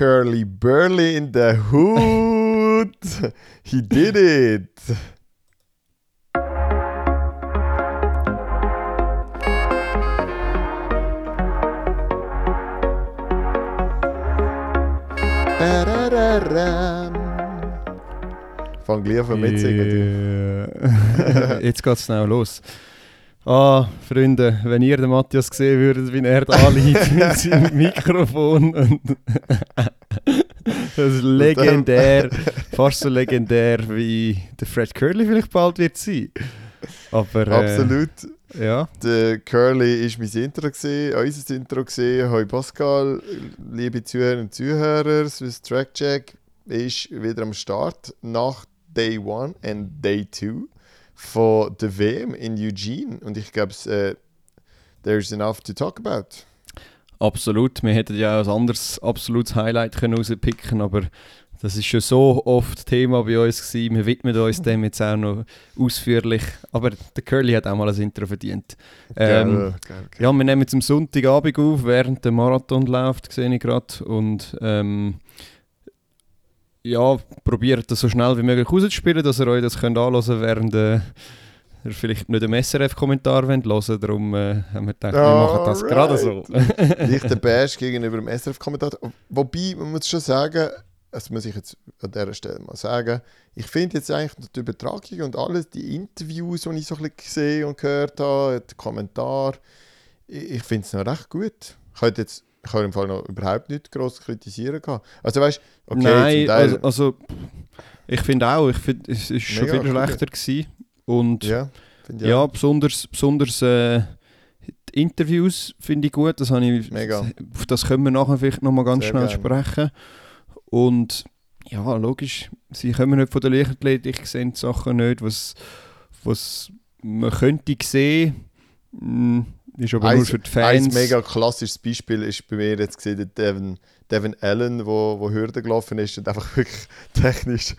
Curly Burley in the hood. He did it. Fang gleich an mitsingen. Yeah. Jetzt geht es schnell los. Ah, Freunde, wenn ihr den Matthias sehen würdet, wie er da liegt mit seinem Mikrofon. Das ist legendär, fast so legendär wie der Fred Curly vielleicht bald wird sein. Aber, äh, Absolut. Ja. Der Curly war mein Intro, gewesen, unser Intro. Gewesen. Hoi Pascal, liebe Zuhörer und Zuhörer, Swiss Track Check ist wieder am Start nach Day 1 und Day 2 von der WM in Eugene. Und ich glaube, äh, there's enough to talk about. Absolut. Wir hätten ja auch ein anderes absolutes Highlight können rauspicken aber das ist schon so oft Thema bei uns gewesen. Wir widmen uns dem jetzt auch noch ausführlich. Aber der Curly hat auch mal ein Intro verdient. Ähm, Geil, geil, geil. Ja, wir nehmen jetzt am Sonntagabend auf, während der Marathon läuft, sehe ich gerade. Und ähm, ja, probiert das so schnell wie möglich rauszuspielen, dass ihr euch das könnt anhören könnt, während äh, ihr vielleicht nicht einen SRF-Kommentar hören wollt. Darum äh, haben wir gedacht, wir machen das gerade so. Leichter Bash gegenüber dem SRF-Kommentator. Wobei, man muss schon sagen, das muss ich jetzt an dieser Stelle mal sagen, ich finde jetzt eigentlich die Übertragung und alles, die Interviews, die ich so ein bisschen gesehen und gehört habe, die Kommentare, ich, ich finde es noch recht gut. Ich könnte jetzt ich habe im Fall noch überhaupt nicht groß kritisieren gehabt. Also weißt okay, Nein, also, also ich finde auch, ich find, es ist schon viel schlechter gewesen. Und ja, ja, ich ja besonders, besonders äh, die Interviews finde ich gut. Das ich, Mega. Auf das können wir nachher vielleicht nochmal ganz Sehr schnell gerne. sprechen. Und ja, logisch, sie kommen nicht von der Leichtathletik, sehen die Sachen nicht, was, was man könnte sehen. Mm, Ist aber nur für die Ein Fans. mega klassisches Beispiel ist bei mir jetzt gesehen, der Devin, Devin Allen, wo, wo Hürden gelaufen ist und einfach wirklich technisch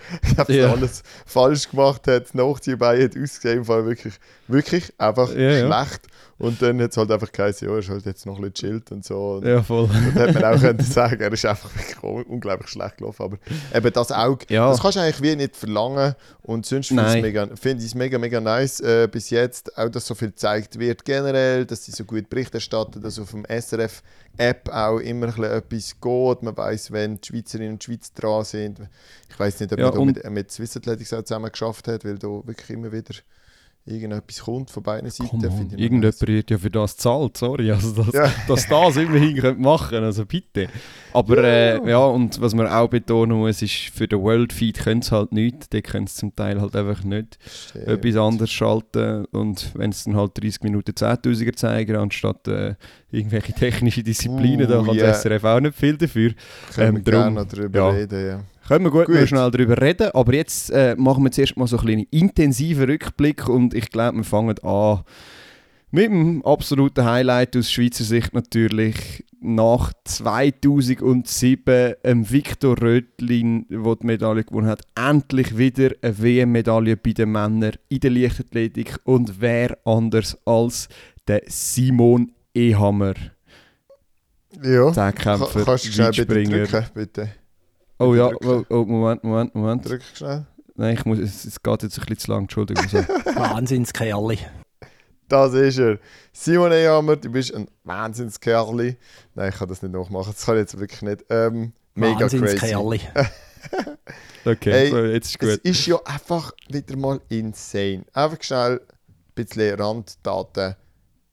Ja. alles falsch gemacht hat, Nachziehbein hat ausgesehen, im Fall wirklich, wirklich einfach Ja, ja. schlecht. Und dann hat es halt einfach geheißen, ja, er ist halt jetzt noch ein bisschen chillt und so. Und Ja, voll. dann hätte man auch können sagen, er ist einfach wirklich un- unglaublich schlecht gelaufen. Aber eben das Auge, Ja. das kannst du eigentlich wie nicht verlangen. Und sonst finde ich es mega, mega, nice äh, bis jetzt. Auch, dass so viel gezeigt wird generell, dass sie so gut Bericht erstatten, dass auf dem SRF-App auch immer ein etwas geht. Man weiß, wenn die Schweizerinnen und Schweizer dran sind. Ich weiß nicht, ob Ja, man mit, mit Swiss Athletics auch zusammen geschafft hat, weil da wirklich immer wieder irgendetwas kommt von beiden Seiten. Finde ich Irgendjemand wird ja für das zahlt, sorry. Also, dass, Ja. dass das immerhin könnt machen also bitte. Aber äh, ja, und was man auch betonen muss, ist, für den World Feed können sie halt nichts. Die können sie zum Teil halt einfach nicht Stimmt. etwas anderes schalten. Und wenn es dann halt 30 Minuten 10'000er zeigen, anstatt äh, irgendwelche technische Disziplinen, da Uh, kann yeah. der SRF auch nicht viel dafür. Können wir ähm, drum- gerne noch darüber ja. reden, ja. Können wir gut, Gut. Noch schnell darüber reden, aber jetzt äh, machen wir zuerst mal so einen kleinen intensiven Rückblick und ich glaube, wir fangen an mit dem absoluten Highlight aus Schweizer Sicht natürlich nach 2007 ähm, Viktor Rötlin, der die Medaille gewonnen hat, endlich wieder eine WM-Medaille bei den Männern in der Leichtathletik und wer anders als der Simon Ehammer, Ja. Zehnkämpfer, Ka- Kannst du bitte drücken, bitte? Oh ja, oh, oh, Moment, Moment, Moment. Drück schnell. Nein, ich muss, es, es geht jetzt ein bisschen zu lang, Entschuldigung. So. Wahnsinnskerli. Das ist er. Simon Ehammer, du bist ein Wahnsinnskerli. Nein, ich kann das nicht nachmachen. Das kann ich jetzt wirklich nicht. Ähm, mega crazy. Wahnsinnskerli. Okay, Hey, so, jetzt ist Es gut. ist ja einfach wieder mal insane. Einfach schnell ein bisschen Randdaten.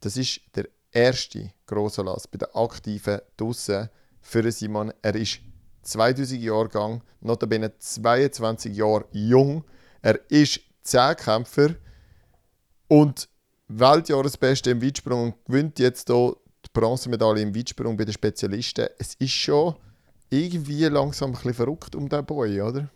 Das ist der erste Grossanlass bei den Aktiven draussen für Simon. Er ist 2000 Jahrgang, notabene 22 Jahre jung. Er ist Zehnkämpfer und Weltjahresbeste im Weitsprung und gewinnt jetzt hier die Bronzemedaille im Weitsprung bei den Spezialisten. Es ist schon irgendwie langsam ein bisschen verrückt um den Boy, oder?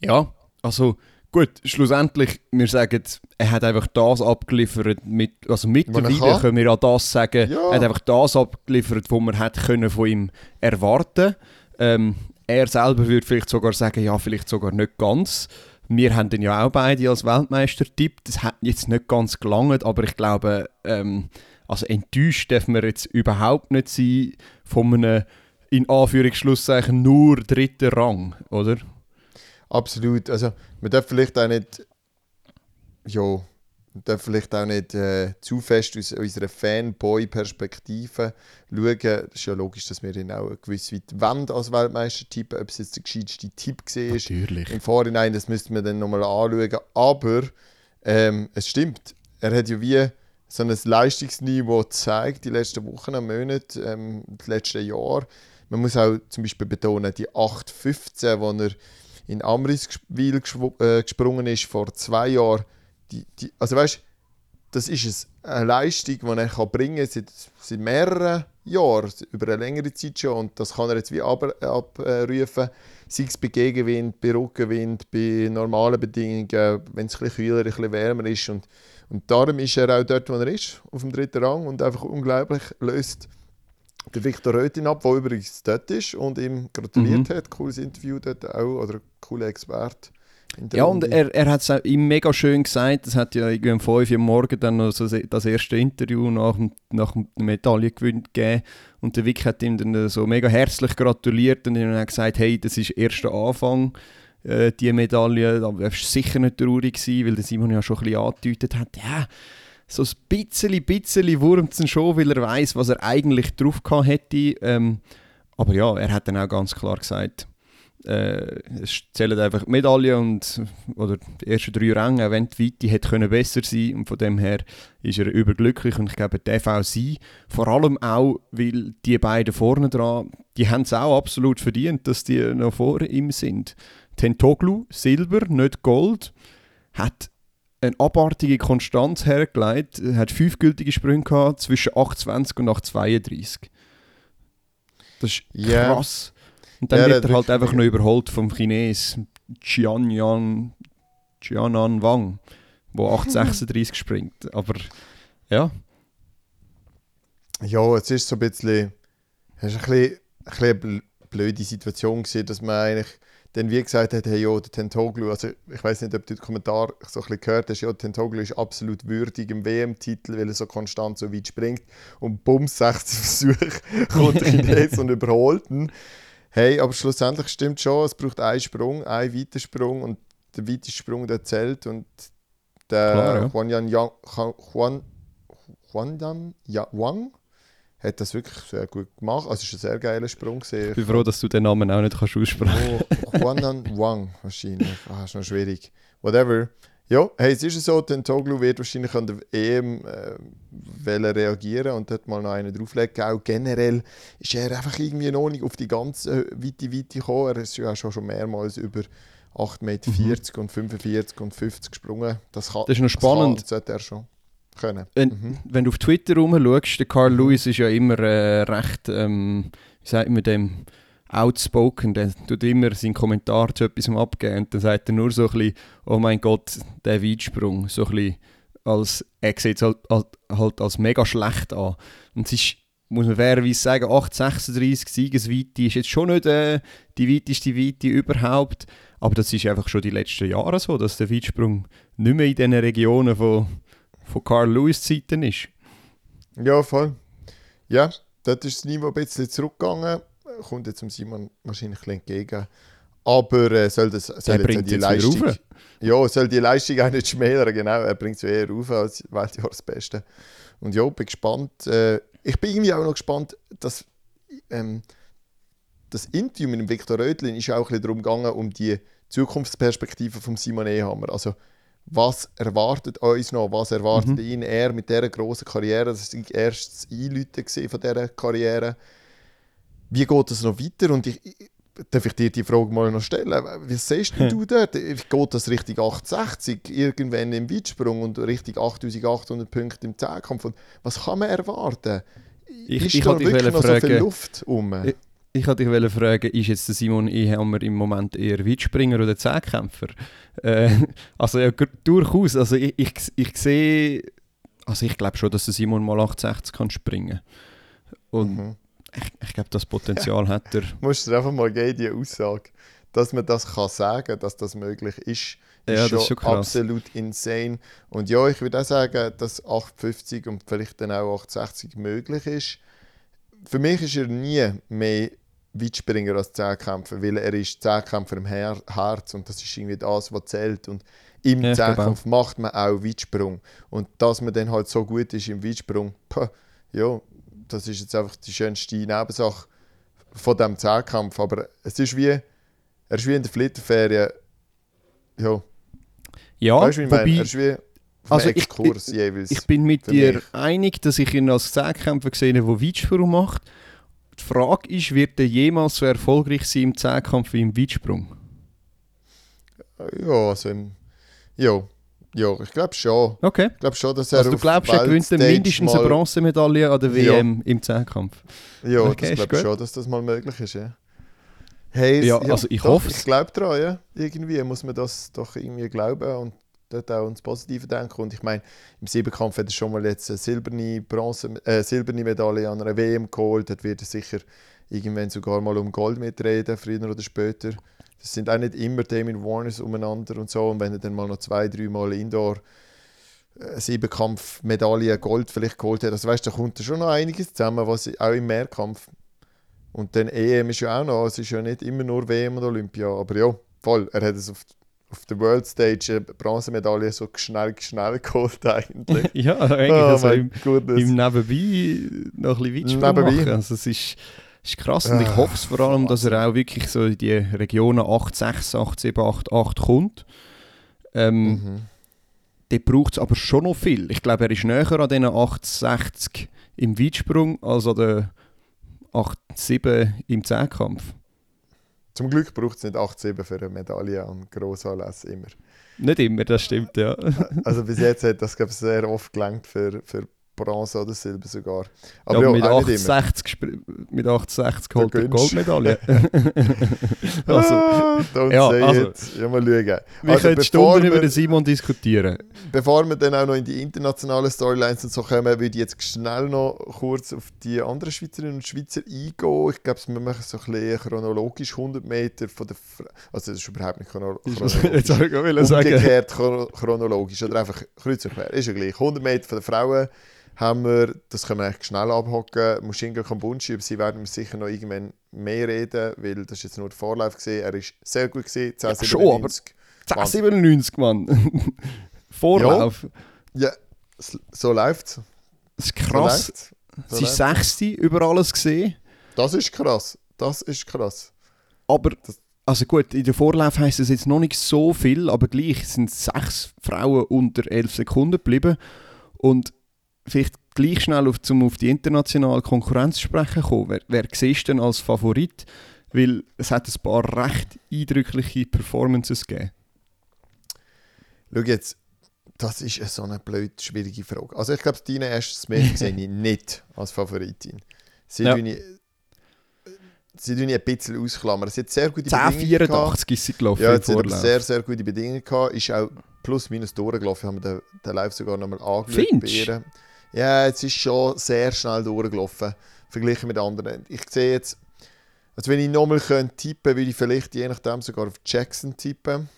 Ja, also gut, schlussendlich, wir sagen, er hat einfach das abgeliefert, mit, also er mittlerweile können wir ja das sagen, Ja. er hat einfach das abgeliefert, was man hat können von ihm erwarten ähm, Er selber würde vielleicht sogar sagen, ja, vielleicht sogar nicht ganz. Wir haben ihn ja auch beide als Weltmeister tippt. Das hat jetzt nicht ganz gelangt, aber ich glaube, ähm, also enttäuscht dürfen wir jetzt überhaupt nicht sein von einem in Anführungsschlusszeichen nur dritter Rang, oder? Absolut. Also, man darf vielleicht auch nicht. Ja, man darf vielleicht auch nicht äh, zu fest aus unserer Fanboy-Perspektive schauen. Es ist ja logisch, dass wir ihn auch gewiss weit wollen als Weltmeister-Typ. Ob es jetzt der gescheiteste Typ war Natürlich. im Vorhinein, das müssten wir dann nochmal anschauen. Aber ähm, es stimmt. Er hat ja wie so ein Leistungsniveau gezeigt, die letzten Wochen und Monate, ähm, das letzte Jahr. Man muss auch zum Beispiel betonen, die 8,15, wo er in Amriswil äh, gesprungen ist vor zwei Jahren, die, die, also weißt, das ist eine Leistung, die er kann bringen kann seit, seit mehreren Jahren, über eine längere Zeit schon. Und das kann er jetzt wie abrufen, sei es bei Gegenwind, bei Rückenwind, bei normalen Bedingungen, wenn es ein bisschen kühler, ein bisschen wärmer ist. Und, und darum ist er auch dort, wo er ist, auf dem dritten Rang und einfach unglaublich löst der Viktor Röthin ab, der übrigens dort ist und ihm gratuliert mhm. hat. Cooles Interview dort auch, oder cooler Experte. Ja, und er, er hat es ihm mega schön gesagt. Es hat ja irgendwie um 5 Uhr morgens dann noch so das erste Interview nach, nach dem Medaillengewinn gegeben. Und der Vic hat ihm dann so mega herzlich gratuliert und ihm gesagt: Hey, das ist erster Anfang, äh, die Medaille. Da wirst du sicher nicht traurig sein, weil der Simon ja schon ein bisschen angedeutet hat: Ja, so ein bisschen, bisschen wurmt es schon, weil er weiß, was er eigentlich drauf gehabt hätte. Ähm, aber ja, er hat dann auch ganz klar gesagt, äh, es zählen einfach die Medaillen und, oder die ersten drei Ränge, wenn die Weite hätte können besser sein und von dem her ist er überglücklich und ich glaube, der sein. Vor allem auch, weil die beiden vorne dran, die haben es auch absolut verdient, dass die noch vor ihm sind. Tentoglu, Silber, nicht Gold, hat eine abartige Konstanz hergelegt, hat fünf gültige Sprünge gehabt, zwischen 8,20 und 8,32. Das ist krass. Yeah. Und dann ja, wird er halt einfach noch überholt vom Chines Jianyan Jianan Wang, der 836 springt. Aber ja. Ja, es ist so ein bisschen, es ist ein bisschen, ein bisschen blöde Situation gewesen, dass man eigentlich dann wie gesagt hat, hey, ja, der Tentoglu, also ich weiß nicht, ob du den Kommentar so ein bisschen gehört hast, ja, der Tentoglu ist absolut würdig im WM-Titel, weil er so konstant so weit springt und bums, 60 Versuche kommt der Chines und überholt ihn. Hey, aber schlussendlich stimmt schon, es braucht einen Sprung, einen weiten Sprung und der weiteste Sprung, der zählt und der Klar, ja. Juan Yan Yang, Juan, Juan Yan Wang hat das wirklich sehr gut gemacht. Also es war ein sehr geiler Sprung. Gewesen. Ich bin froh, dass du den Namen auch nicht kannst aussprechen kannst. Oh, Juan Yan Wang wahrscheinlich. Ah, ist noch schwierig. Whatever. Ja, hey, es ist so, der Toglu wird wahrscheinlich an der EM äh, reagieren und dort mal noch einen drauflegen. Auch generell ist er einfach irgendwie noch nicht auf die ganze weite Weite gekommen. Er ist ja auch schon mehrmals über 8,40 Meter mhm. und 45 und 50 gesprungen. Das, kann, das ist noch spannend. Das sollte er schon können. Wenn, mhm. wenn du auf Twitter rumschaust, der Carl mhm. Lewis ist ja immer äh, recht, ähm, wie sagt man dem, outspoken, der tut immer seinen Kommentar zu etwas abgeben und dann sagt er nur so ein bisschen, oh mein Gott, der Weitsprung, so ein bisschen als, er sieht es halt, halt, halt, als mega schlecht an. Und es ist, muss man fairerweise sagen, 8,36 Siegesweite ist jetzt schon nicht äh, die weiteste Weite überhaupt, aber das ist einfach schon die letzten Jahre so, dass der Weitsprung nicht mehr in diesen Regionen von, von Carl Lewis Zeiten ist. Ja, voll. Ja, dort ist das Niveau ein bisschen zurückgegangen kommt jetzt Simon wahrscheinlich entgegen. Aber äh, soll, das, soll jetzt die Leistung. Ja, soll die Leistung auch nicht schmälern, genau. Er bringt es eher rauf als Weltjahresbeste. Und ja, bin gespannt. Äh, ich bin irgendwie auch noch gespannt, dass ähm, das Interview mit dem Viktor Rödlin ist auch ein bisschen darum gegangen, um die Zukunftsperspektive von Simon Ehammer. Also, was erwartet uns noch? Was erwartet mhm. ihn? Er mit dieser großen Karriere, das war erst das Einläuten von dieser Karriere wie geht es noch weiter? Und ich, darf ich dir die Frage mal noch stellen? Wie siehst du hm. dort? Geht das Richtung 860 irgendwann im Weitsprung und Richtung 8800 Punkte im Zehnkampf? was kann man erwarten? Ich, ist ich da wirklich noch fragen, so viel Luft um? Ich, ich wollte dich fragen, ist jetzt der Simon Ehammer im Moment eher Weitspringer oder Zehnkämpfer? Äh, also ja, durchaus. Also ich, ich, ich sehe, also ich glaube schon, dass der Simon mal 860 kann springen. Und mhm ich, ich glaube, das Potenzial hat er. Musst du einfach mal geben, die Aussage. Dass man das kann sagen dass das möglich ist, ist, ja, schon, ist schon absolut insane. Und ja, ich würde auch sagen, dass 850 und vielleicht dann auch 860 möglich ist. Für mich ist er nie mehr Weitspringer als Zehnkämpfer, weil er ist Zehnkämpfer im Her Herz und das ist irgendwie das, was zählt. Und im Ja, Zehnkampf macht man auch Weitsprung. Und dass man dann halt so gut ist im Weitsprung, puh, ja, das ist jetzt einfach die schönste Nebensache von diesem Zehnkampf. Aber es ist wie, er ist wie in der Flitterferien, ja, Ja, weißt wie ich meine? wobei, Er ist wie auf also ich- jeweils. ich bin mit dir mich. einig, dass ich ihn als Zehnkämpfer gesehen habe, der Weitsprung macht. Die Frage ist, wird er jemals so erfolgreich sein im Zehnkampf wie im Weitsprung? ja, also im, ja, ja, ich glaube schon. Okay. Ich glaube schon, dass er Also du glaubst, er gewinnt dann mindestens eine Bronzemedaille an der Ja. WM im Zehnkampf? Ja, Okay, das glaube ich schon, dass das mal möglich ist, ja. Hey, Ja, es- also ich doch, hoff's. Ich glaube daran, ja. Irgendwie muss man das doch irgendwie glauben und dort auch ans Positive denken. Und ich meine, im Siebenkampf hat er schon mal jetzt eine silberne, Bronze, äh, silberne Medaille an einer WM geholt. Dort wird er sicher irgendwann sogar mal um Gold mitreden, früher oder später. Das sind auch nicht immer Damien Warners umeinander und so. Und wenn er dann mal noch zwei, drei Mal Indoor äh, Siebenkampf Medaille Gold vielleicht geholt hat, also weißt, da kommt da schon noch einiges zusammen, was auch im Mehrkampf und dann EM ist ja auch noch, es ist ja nicht immer nur WM und Olympia, aber ja, voll, er hat es auf, auf der World Stage eine Bronzemedaille so schnell, schnell geholt eigentlich. ja, eigentlich oh also im, Goodness. im Nebenbei noch ein bisschen Weitsprung Nebenbei. machen. Also es ist, ist krass und ich Ah, hoffe es vor allem, dass er auch wirklich so in die Regionen 8, 6, 8, 7, 8, 8 kommt. Ähm, Mhm. Dort braucht es aber schon noch viel. Ich glaube, er ist näher an diesen 860 im Weitsprung als an den 87 im Zehnkampf. Zum Glück braucht es nicht 8-7 für eine Medaille an Grossanlässen immer. Nicht immer, das stimmt, ja. Also bis jetzt hat das glaube ich sehr oft gelangt für, für Bronze oder Silber sogar. Aber ja, ja, mit, auch nicht immer. 860, sp- mit 860 holt er. Goldmedaille. also, ah, don't ja, say also, it. Ja, mal schauen. wir Also, können Stunden über wir- den Simon diskutieren. Bevor wir dann auch noch in die internationalen Storylines und so kommen, würde ich jetzt schnell noch kurz auf die anderen Schweizerinnen und Schweizer eingehen. Ich glaube, wir machen so ein bisschen chronologisch 100 Meter von der... Fra also das ist überhaupt nicht chrono Jetzt chronologisch. soll ich. Umgekehrt chro chronologisch oder einfach kreuz und quer. Ist ja gleich. 100 Meter von den Frauen haben wir, das können wir echt schnell abhocken, Mushinga Kambunchi, über sie werden wir sicher noch irgendwann mehr reden, weil das ist jetzt nur der Vorlauf gesehen. Er ist sehr gut gesehen, Ja, schon, aber- 1097. 1097, Mann. Vorlauf. Ja, s- so läuft's. Das ist So krass. läuft's. So Sie ist sechste über alles gesehen. Das ist krass. Das ist krass. Aber, Das- also gut, in der Vorlauf heisst es jetzt noch nicht so viel, aber gleich sind sechs Frauen unter 11 Sekunden geblieben. Und vielleicht gleich schnell auf, zum auf die internationale Konkurrenz zu sprechen kommen. Wer, wer siehst du denn als Favorit? Weil es hat ein paar recht eindrückliche Performances gegeben. Schau jetzt, das ist eine so eine blöd schwierige Frage. Also ich glaube, Tina Ash Smith sehe ich nicht als Favoritin. Sie Ja. ich, sie tun ein bisschen ausklammern. Sie hat sehr gute Bedingungen gehabt. 10,84 ist sie gelaufen Ja, jetzt hat sehr, sehr gute Bedingungen gehabt. Ist auch plus minus durchgelaufen. Haben wir den, den Live sogar nochmal angeschaut. bei Findest ihr. Ja, jetzt ist schon sehr schnell durchgelaufen. Verglichen mit anderen. Ich sehe jetzt, also wenn ich nochmal könnte tippen, würde ich vielleicht je nachdem sogar auf Jackson tippen.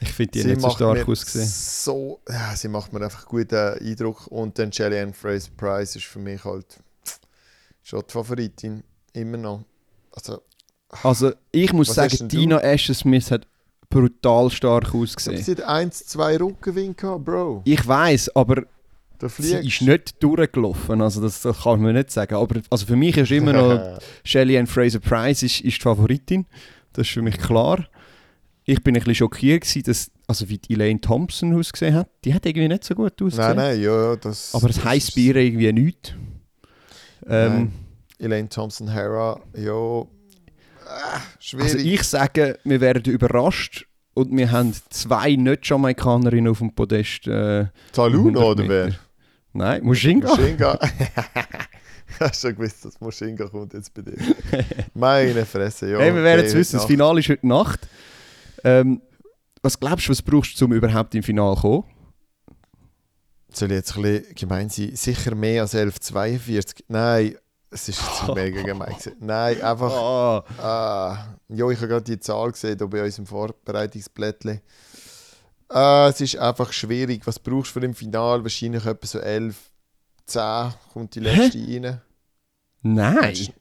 Ich finde die sie nicht so stark ausgesehen. So, ja, sie macht mir einfach guten Eindruck. Und dann Jillian Fraser Price ist für mich halt schon die Favoritin. Immer noch. Also, Also ich muss sagen? Tina Asher Smith hat brutal stark sie ausgesehen. hat 1, 2 Rückgewinn gehabt, Bro. Ich weiß, aber Da sie ist nicht durchgelaufen. Also das, das kann man nicht sagen. Aber also für mich ist immer noch Shelley Ann Fraser Price ist, ist die Favoritin. Das ist für mich klar. Ich bin ein bisschen schockiert gewesen, dass also wie die Elaine Thompson ausgesehen hat. Die hat irgendwie nicht so gut ausgesehen. Nein, nein, ja, das. Aber es das heisst bei ihr irgendwie nichts. Ähm. Elaine Thompson Hera, ja. Ah, schwierig. also ich sage, wir werden überrascht und wir haben zwei Nicht-Jamaikanerinnen auf dem Podest. Äh, Taluna 100 oder wer? Nein, Mushinga. Mushinga. ich habe schon gewusst, dass Mushinga kommt jetzt bei dir. Meine Fresse, ja. hey, wir werden es wissen, das. Finale ist heute Nacht. Ähm, was glaubst du, was brauchst du, um überhaupt im Finale zu kommen? Soll ich jetzt ein bisschen gemein sein? Sicher mehr als 11,42? Nein, es ist jetzt mega gemein. Nein, einfach. Ah, Ah, ja, ich habe gerade die Zahl gesehen hier bei unserem Vorbereitungsblättchen. Ah, es ist einfach schwierig. Was brauchst du für im Finale? Wahrscheinlich etwa so 11, 10 kommt die letzte rein. nein. Meinst du-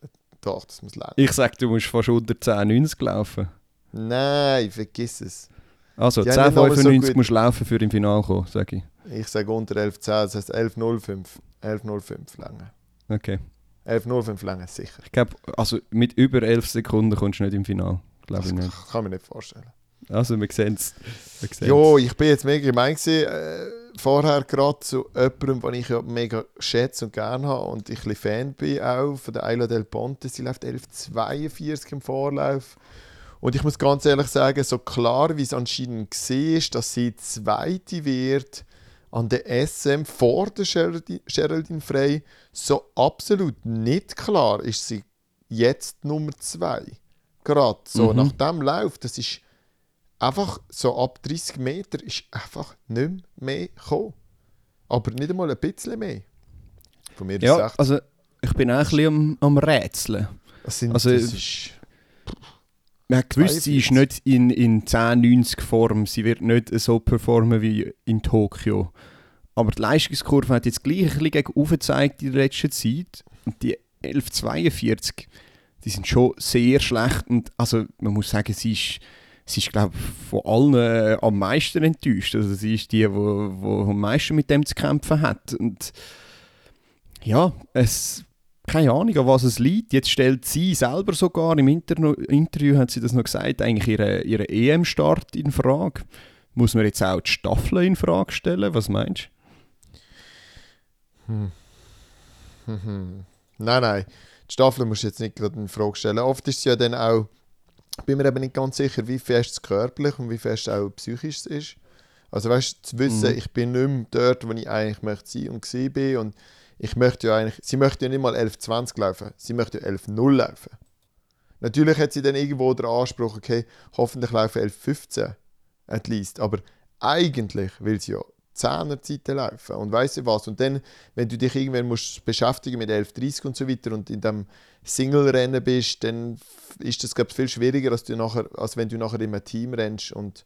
Doch, das muss lernen. Ich sag, du musst fast unter 10,90 laufen. Nein, vergiss es. Also Ja, nicht nochmal so 10,95 gut. musst du laufen für im Finale kommen, sag ich. Ich sage unter 11,10, das heißt 11,05. 11,05 lange. Okay. 11,05 lange, sicher. Ich glaube, also mit über 11 Sekunden kommst du nicht im Finale. Glaube Das ich nicht. kann man nicht vorstellen. Also wir sehen es. Jo, ich bin jetzt mega gemein gewesen, äh, vorher gerade zu jemandem, den ich ja mega schätze und gerne habe und ich ein Fan bin auch von der Isla del Ponte. Sie läuft 11,42 im Vorlauf. Und ich muss ganz ehrlich sagen, so klar wie es anscheinend war, dass sie Zweite wird an der SM vor der Geraldine, Geraldine Frey, so absolut nicht klar ist sie jetzt Nummer 2. Gerade so Mhm. nach dem Lauf, das ist einfach so ab 30 Meter ist einfach nicht mehr gekommen. Aber nicht einmal ein bisschen mehr. Von mir ist Ja, echt. also ich bin auch ein bisschen am, am Rätseln. Sind, also- ist Man hat gewusst, sie ist 42. nicht in, in 10-90 Form. Sie wird nicht so performen wie in Tokio. Aber die Leistungskurve hat jetzt gleich ein bisschen gegen oben gezeigt in der letzten Zeit. Und die 11,42, die sind schon sehr schlecht. Und also man muss sagen, sie ist, sie ist glaube ich, von allen äh, am meisten enttäuscht. Also sie ist die, die am meisten mit dem zu kämpfen hat. Und ja, es keine Ahnung, an was es liegt. Jetzt stellt sie selber sogar im Interno Interview, hat sie das noch gesagt, eigentlich ihren ihre EM-Start in Frage. Muss man jetzt auch die Staffel in Frage stellen? Was meinst Hm. Mhm. Nein, nein. Die Staffel musst du jetzt nicht gerade in Frage stellen. Oft ist es ja dann auch, bin mir eben nicht ganz sicher, wie fest es körperlich und wie fest es auch psychisch es ist. Also weißt du, zu wissen, Mhm. ich bin nicht mehr dort, wo ich eigentlich möchte sein und gewesen bin und ich möchte ja eigentlich, sie möchte ja nicht mal 11.20 laufen, sie möchte ja 11.0 laufen. Natürlich hat sie dann irgendwo den Anspruch, okay, hoffentlich laufen 11.15 at least, aber eigentlich will sie ja 10er Zeiten laufen und weißt du was und dann, wenn du dich irgendwann musst beschäftigen mit 11.30 und so weiter und in dem Single-Rennen bist, dann ist das glaube ich viel schwieriger, als, du nachher, als wenn du nachher einem Team rennst und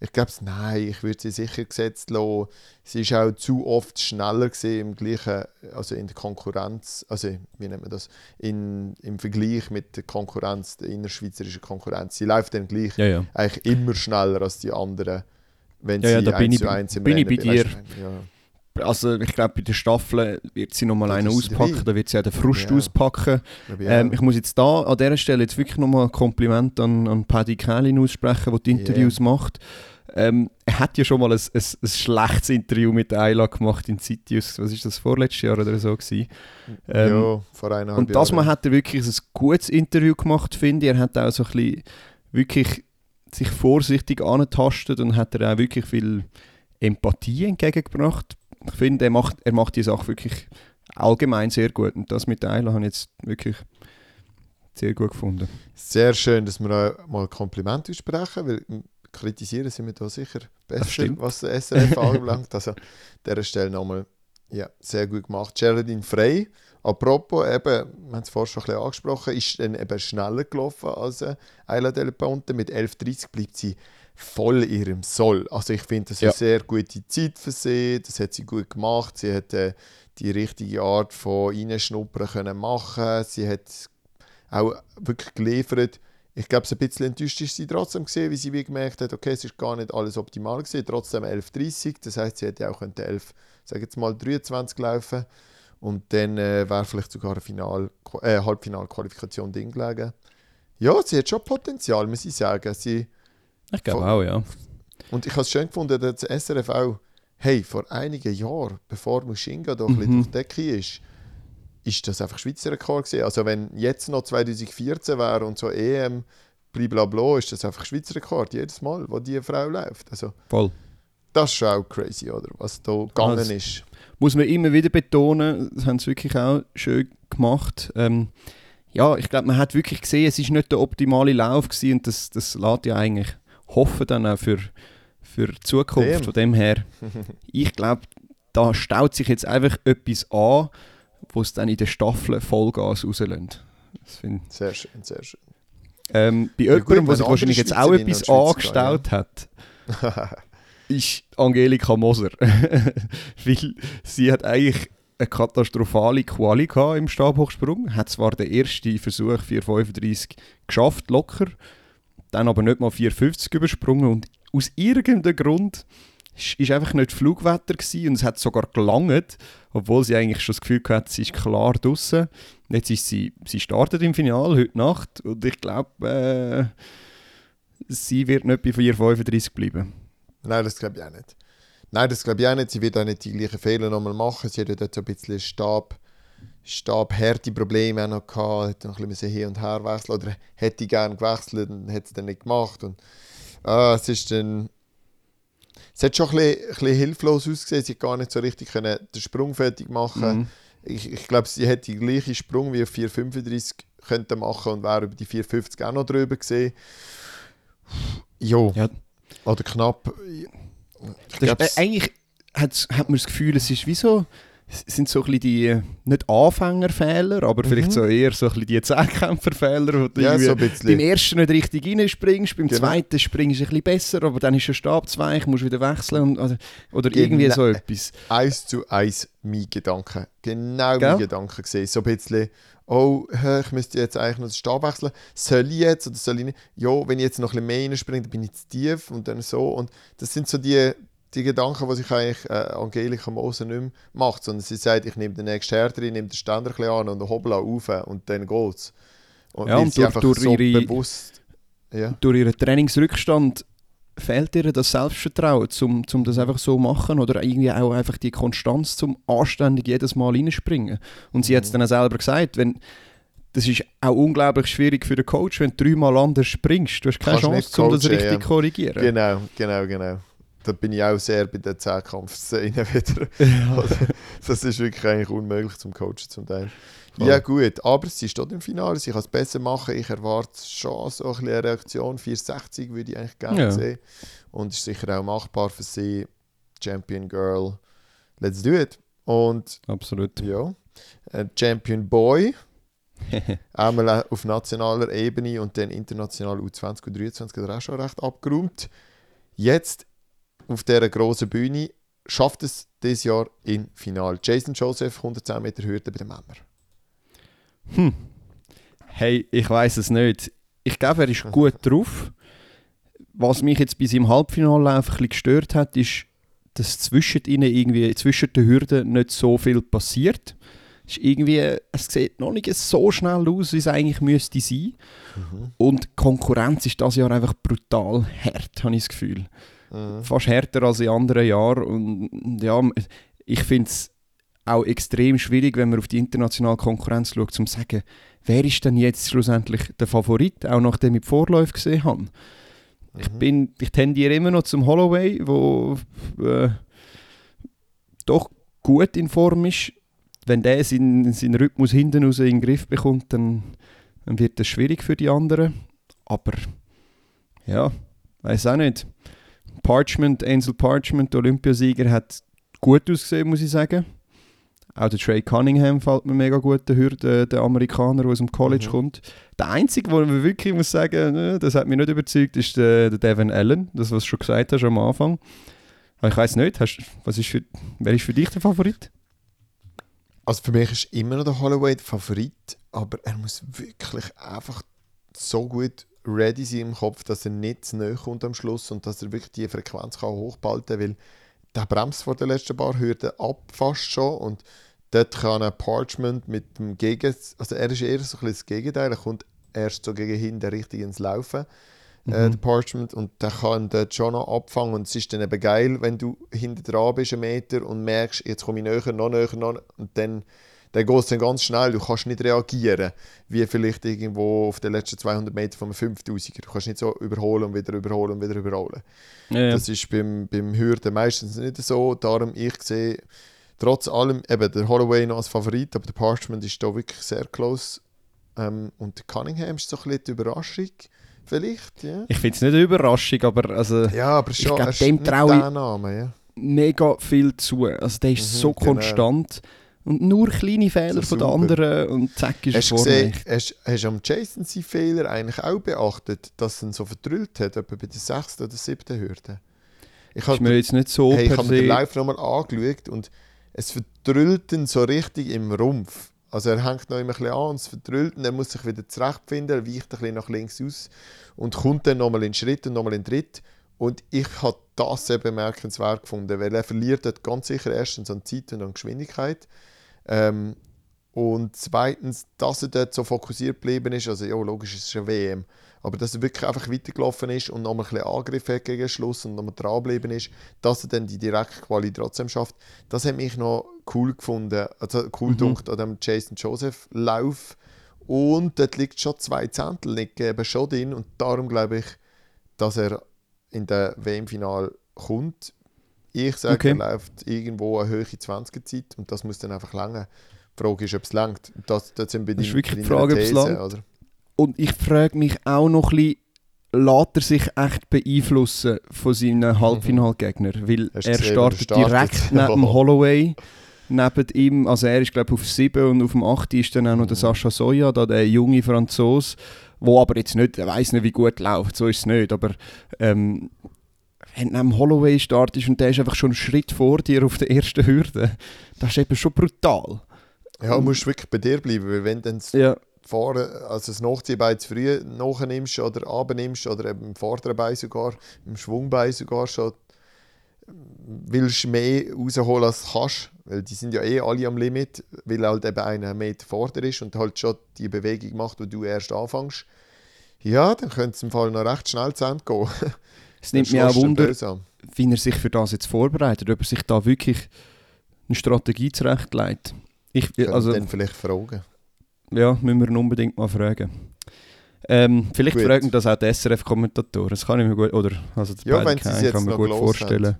ich glaube, nein, ich würde sie sicher gesetzt lassen. Sie ist auch zu oft schneller gesehen im gleichen, also in der Konkurrenz, also wie nennt man das, in, im Vergleich mit der Konkurrenz, der innerschweizerischen Konkurrenz. Sie läuft dann gleich Ja, ja. eigentlich immer schneller als die anderen, wenn Ja, ja, sie da bin eins ich zu bei- eins im bin ich Rennen bei bin. Weißt dir. du, Ja. Also ich glaube, bei der Staffel wird sie nochmal Ja, einen auspacken, da wird sie auch den Frust Ja. auspacken. ich Ähm, ich muss jetzt da an dieser Stelle jetzt wirklich nochmal ein Kompliment an, an Paddy Kählin aussprechen, der die Interviews macht. Ähm, er hat ja schon mal ein, ein, ein schlechtes Interview mit Ayla gemacht in Citius, was ist das, vorletztes Jahr oder so gewesen. Ähm, ja, vor eineinhalb Und das Mal Jahren. hat er wirklich ein gutes Interview gemacht, finde ich. Er hat auch so ein bisschen wirklich sich vorsichtig angetastet und hat er auch wirklich viel Empathie entgegengebracht. Ich finde, er macht, er macht die Sache wirklich allgemein sehr gut. Und das mit Ayla habe ich jetzt wirklich sehr gut gefunden. Sehr schön, dass wir auch mal Komplimente aussprechen, weil kritisieren sind wir da sicher besser, was der SRF anbelangt. Also an dieser Stelle nochmal ja, sehr gut gemacht. Geraldine Frey, apropos, eben, wir haben es vorhin schon ein bisschen angesprochen, ist dann eben schneller gelaufen als äh, Ayla Del Ponte. Mit 11.30 bleibt sie voll in ihrem Soll. Also ich finde, das ist Ja. eine sehr gute Zeit für sie, das hat sie gut gemacht. Sie hat äh, die richtige Art von Reinschnuppern können machen. Sie hat auch wirklich geliefert. Ich glaube, ein bisschen enttäuscht ist sie trotzdem gesehen, wie sie wie gemerkt hat, okay, es ist gar nicht alles optimal gewesen, trotzdem 11.30, das heißt, sie hätte auch könnte 11, sag jetzt mal 23 laufen und dann äh, wäre vielleicht sogar eine Final, äh, Halbfinalqualifikation drin gelegen. Ja, sie hat schon Potenzial, muss ich sagen. Sie, Ich glaube auch, ja. und ich habe es schön gefunden, dass das SRF auch, hey, vor einigen Jahren, bevor Mushinga da ein bisschen Mhm. durch die Decke ist, ist das einfach Schweizer Rekord gewesen. Also wenn jetzt noch 2014 wäre und so EM, blablabla, ist das einfach Schweizer Rekord, jedes Mal, wo die Frau läuft. Also Voll. das ist schon auch crazy, oder? Was da gegangen Also- ist. Muss man immer wieder betonen, das haben sie wirklich auch schön gemacht. Ähm, ja, ich glaube, man hat wirklich gesehen, es ist nicht der optimale Lauf gewesen und das, das lässt ja eigentlich hoffen dann auch für, für die Zukunft. Dem. Von dem her, ich glaube, da staut sich jetzt einfach etwas an, wo es dann in der Staffel Vollgas rauslässt. Sehr schön, sehr schön. Ähm, bei Ja, jemandem, der sich wahrscheinlich jetzt auch etwas angestaut hat, ist Angelika Moser. Weil sie hat eigentlich eine katastrophale Quali im Stabhochsprung. Hat zwar den ersten Versuch 4,35 geschafft, locker, dann aber nicht mal 4,50 übersprungen und aus irgendeinem Grund ist einfach nicht Flugwetter gewesen und es hat sogar gelangt, obwohl sie eigentlich schon das Gefühl hatte, sie ist klar draußen. Jetzt ist sie, sie startet im Finale heute Nacht und ich glaube, äh, sie wird nicht bei 4,35 bleiben. Nein, das glaube ich auch nicht. Nein, das glaube ich auch nicht. Sie wird auch nicht die gleichen Fehler nochmal machen. Sie hat ja dort so ein bisschen Stab, Stabhärte-Probleme noch gehabt, hätte noch ein bisschen hin und her wechseln oder hätte gerne gewechselt und hätte es dann nicht gemacht. Und, äh, es ist dann es hat schon ein bisschen, ein bisschen hilflos ausgesehen. Sie hat gar nicht so richtig können den Sprung fertig machen. Mhm. Ich, ich glaube, sie hätte den gleichen Sprung wie auf 4,35 könnte machen und wäre über die 4,50 auch noch drüber gesehen. Jo. Ja. Oder knapp. Ich äh, eigentlich hat, man das Gefühl, es ist wie so sind so ein bisschen die, nicht Anfängerfehler, aber mhm. vielleicht so eher so ein bisschen die Zehnkämpferfehler, wo du ja, so beim ersten nicht richtig reinspringst, beim genau. zweiten springst du ein bisschen besser, aber dann ist der Stab zwei, ich muss wieder wechseln und, oder, oder genau. irgendwie so etwas. Eins zu eins mein Gedanke. Genau Gell? mein Gedanke gesehen. So ein bisschen, oh, ich müsste jetzt eigentlich noch den Stab wechseln. Soll ich jetzt oder soll ich nicht? Ja, wenn ich jetzt noch ein bisschen mehr reinspringe, dann bin ich zu tief und dann so. Und das sind so die die Gedanken, die sich eigentlich äh, Angelika Moser nicht mehr macht, sondern sie sagt, ich nehme den nächsten Härter, ich nehme den Ständer an und hoppla auf und dann geht's. Und ja, und durch, durch, so ihre, bewusst, ja. durch ihren Trainingsrückstand fehlt ihr das Selbstvertrauen, um, um das einfach so zu machen oder irgendwie auch einfach die Konstanz zum anständig jedes Mal reinspringen. Und sie mhm. hat es dann auch selber gesagt, wenn das ist auch unglaublich schwierig für den Coach, wenn du dreimal anders springst. Du hast keine Kannst Chance, um das richtig zu ja. korrigieren. Genau, genau, genau da bin ich auch sehr bei der Zehnkampfszene wieder. Ja. das ist wirklich eigentlich unmöglich zum Coachen zum Teil. Voll. Ja gut, aber sie steht im Finale, sie kann es besser machen. Ich erwarte schon so ein eine Reaktion. 460 würde ich eigentlich gerne ja. sehen. Und ist sicher auch machbar für sie. Champion Girl, let's do it. Und Absolut. Ja, Champion Boy. Einmal auf nationaler Ebene und dann international U20 und U23 hat er auch schon recht abgeräumt. Jetzt auf dieser grossen Bühne schafft es dieses Jahr im Finale. Jason Joseph, 110 Meter Hürde bei den Männern. Hm. Hey, ich weiß es nicht. Ich glaube, er ist gut drauf. Was mich jetzt bei seinem Halbfinallauf ein bisschen gestört hat, ist, dass zwischen ihnen irgendwie, zwischen den Hürden nicht so viel passiert. Es, ist irgendwie, es sieht noch nicht so schnell aus, wie es eigentlich müsste sein. Mhm. Und die Konkurrenz ist das Jahr einfach brutal hart, habe ich das Gefühl. Mhm. Fast härter als in anderen Jahren. Und ja, ich finde es auch extrem schwierig, wenn man auf die internationale Konkurrenz schaut, um zu sagen, wer ist denn jetzt schlussendlich der Favorit, auch nachdem ich die Vorläufe gesehen habe. Mhm. Ich, bin, ich tendiere immer noch zum Holloway, wo äh, doch gut in Form ist. Wenn der seinen, seinen Rhythmus hinten raus in den Griff bekommt, dann, dann wird das schwierig für die anderen. Aber ja, weiß auch nicht. Parchment, Ansel Parchment, Olympiasieger, hat gut ausgesehen, muss ich sagen. Auch der Trey Cunningham fällt mir mega gut, der Hürde, der Amerikaner, der aus dem College mhm. kommt. Der Einzige, wo man wirklich muss sagen, ne, das hat mich nicht überzeugt, ist der, der Devin Allen, das, was du schon gesagt hast am Anfang. Aber ich weiß nicht, hast, was ist für, wer ist für dich der Favorit? Also für mich ist immer noch der Holloway der Favorit, aber er muss wirklich einfach so gut ready sein im Kopf, dass er nicht zu nahe kommt am Schluss und dass er wirklich die Frequenz kann hochhalten kann, weil der bremst vor den letzten paar Hürden ab fast schon. Und dort kann ein Parchment mit dem Gegen... Also er ist eher so ein bisschen das Gegenteil, er kommt erst so gegen hinten richtig ins Laufen, äh, mhm. äh, der Parchment, und der kann dort schon noch abfangen. Und es ist dann eben geil, wenn du hinten dran bist, einen Meter und merkst, jetzt komme ich näher, noch näher, noch und dann dann geht es dann ganz schnell. Du kannst nicht reagieren, wie vielleicht irgendwo auf den letzten 200 Metern von einem 5000er. Du kannst nicht so überholen und wieder überholen und wieder überholen. Ja. Das ist beim, beim Hürden meistens nicht so. Darum, ich sehe trotz allem eben der Holloway noch als Favorit, aber der Parchment ist da wirklich sehr close. Ähm, und der Cunningham ist so ein bisschen die Überraschung. Vielleicht, ja. Ich finde es nicht eine Überraschung, aber also, ja, aber schon, ich glaub, dem traue ich Name, ja. mega viel zu. Also der ist mhm, so genau. Und nur kleine Fehler von den anderen und zack ist hast er vorne. Hast, hast du am Jason seinen Fehler eigentlich auch beachtet, dass er ihn so verdrüllt hat, etwa bei der sechsten oder siebten Hürde? Ich habe mir jetzt nicht so hey, ich habe mir den Lauf nochmal angeschaut und es verdrüllt ihn so richtig im Rumpf. Also er hängt noch immer ein bisschen an und es verdrüllt und er muss sich wieder zurechtfinden, er weicht ein bisschen nach links aus und kommt dann nochmal in Schritt und nochmal in Tritt. Und ich habe das sehr bemerkenswert gefunden, weil er verliert dort ganz sicher erstens an Zeit und an Geschwindigkeit. Ähm, und zweitens, dass er dort so fokussiert geblieben ist, also ja, logisch, es ist eine WM, aber dass er wirklich einfach weitergelaufen ist und nochmal ein bisschen Angriff hat gegen Schluss und nochmal dran geblieben ist, dass er dann die direkte Quali trotzdem schafft, das hat mich noch cool gefunden, also cool mhm. Dunkt an dem Jason Joseph Lauf. Und dort liegt schon zwei Zehntel nicht eben schon drin und darum glaube ich, dass er in der WM-Final kommt. Ich sage, okay. er läuft irgendwo eine höhere 20er-Zeit und das muss dann einfach länger. Die Frage ist, ob es längt. Das, das sind bei das ist wirklich die Frage, ob es langt. Und ich frage mich auch noch ein bisschen, lässt er sich echt beeinflussen von seinen Halbfinalgegnern? Weil er startet direkt neben dem Holloway, neben ihm, also er ist glaube ich auf 7 und auf dem 8 ist dann auch noch der mhm. Sascha Soja, da der junge Franzose, wo aber jetzt nicht, er weiß nicht wie gut läuft, so ist es nicht, aber ähm, wenn du neben Holloway startest und der ist einfach schon einen Schritt vor dir auf der ersten Hürde, das ist eben schon brutal. Ja, du musst wirklich bei dir bleiben, weil wenn dann ja. Fahren, also das Nachziehbein zu früh nachnimmst oder abnimmst oder eben im vorderen Bein sogar, im Schwungbein sogar schon, willst du mehr rausholen als du kannst, weil die sind ja eh alle am Limit, weil halt eben einer Meter vor dir ist und halt schon die Bewegung macht, wo du erst anfängst. Ja, dann könnte es im Fall noch recht schnell zu Ende gehen. Es nimmt mich auch Wunder, wie er sich für das jetzt vorbereitet, ob er sich da wirklich eine Strategie zurechtlegt. Ich, also, dann vielleicht fragen. Ja, müssen wir ihn unbedingt mal fragen. Ähm, vielleicht gut. fragen das auch die SRF-Kommentatoren. Das kann ich mir gut, oder also ja, wenn jetzt kann mir gut vorstellen.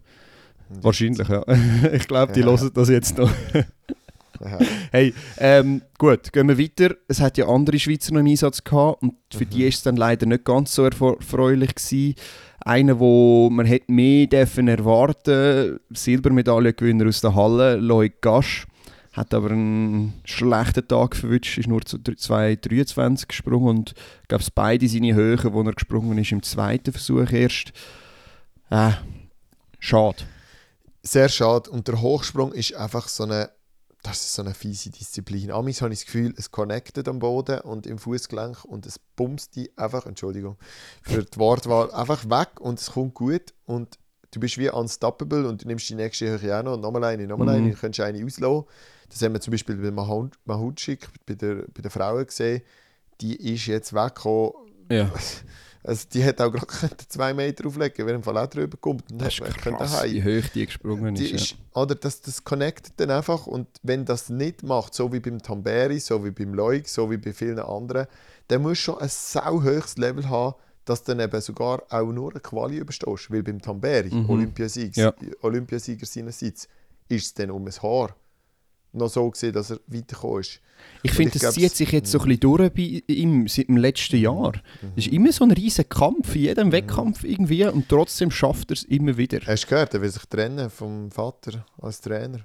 Wahrscheinlich, ja. ich glaube, die ja. hören das jetzt noch. hey, ähm, gut, gehen wir weiter. Es hat ja andere Schweizer noch im Einsatz gehabt und für mhm. die ist es dann leider nicht ganz so erfreulich gewesen. Einer, wo man hätte mehr dürfen erwarten, Silbermedaillengewinner aus der Halle, Loic Gasch hat aber einen schlechten Tag verwünscht, ist nur zu 2,23 gesprungen und ich glaube, beide seine Höhen, wo er gesprungen ist, im zweiten Versuch erst. Äh, schade. Sehr schade. Und der Hochsprung ist einfach so eine, das ist so eine fiese Disziplin. Amis habe ich das Gefühl, es connectet am Boden und im Fußgelenk und es bumst die einfach, Entschuldigung für die Wortwahl, einfach weg und es kommt gut und du bist wie unstoppable und du nimmst die nächste Höhe auch noch und nochmal eine, nochmal mhm. eine, du kannst eine auslassen. Das haben wir zum Beispiel bei Mahutschik, bei der, bei den Frauen gesehen. Die ist jetzt weggekommen. Ja. Also die hätte auch gerade zwei Meter auflegen wenn im Fall auch drüber kommt. Und das ist krass, wie hoch die gesprungen die ist. Ja. Oder das, das connectet dann einfach und wenn das nicht macht, so wie beim Tamberi, so wie beim Leuk, so wie bei vielen anderen, dann musst du schon ein sau hohes Level haben, dass du dann eben sogar auch nur eine Quali überstehst. Weil beim Tamberi, mhm. Olympiasieger, ja. Olympiasieger seinerseits, ist es dann um ein Haar noch so gesehen, dass er weitergekommen ist. Ich finde, das zieht sich jetzt so ein bisschen durch bei ihm seit dem letzten Jahr. Mhm. Es ist immer so ein riesiger Kampf, in jedem mhm. Wettkampf irgendwie und trotzdem schafft er es immer wieder. Hast du gehört, er will sich trennen vom Vater als Trainer?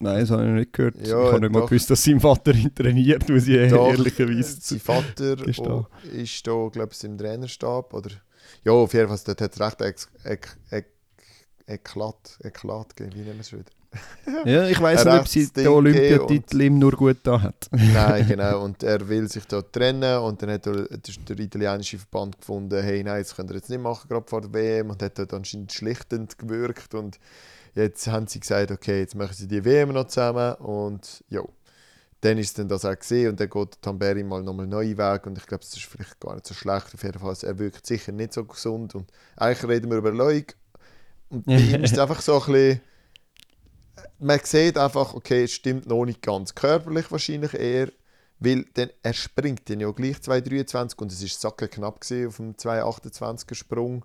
Nein, das habe ich noch nicht gehört. Ja, ich habe nicht mal gewusst, dass sein Vater ihn trainiert, muss ich doch, ehrlicherweise Sein Vater ist da, ist da glaube ich, im Trainerstab. Oder, ja, auf jeden Fall, dort hat es recht Ek Ek Ek Eklat, Eklat gegeben, wie nennen wir es wieder? Ja, ich weiß nicht, ob sie den Olympiatitel ihm nur gut da hat. nein, genau. Und er will sich da trennen und dann hat der, der italienische Verband gefunden, hey, nein, das könnt ihr jetzt nicht machen, gerade vor der WM. Und hat dort anscheinend schlichtend gewirkt. Und jetzt haben sie gesagt, okay, jetzt machen sie die WM noch zusammen. Und ja, dann ist dann das auch gesehen und dann geht Tamberi mal nochmal neuen Weg und ich glaube, das ist vielleicht gar nicht so schlecht. Auf jeden Fall, er wirkt sicher nicht so gesund und eigentlich reden wir über Leuk und bei ihm ist es einfach so ein bisschen man sieht einfach, okay, es stimmt noch nicht ganz. Körperlich wahrscheinlich eher, weil dann, er springt dann ja gleich 2,23 und es war sacke knapp auf dem 2,28er Sprung.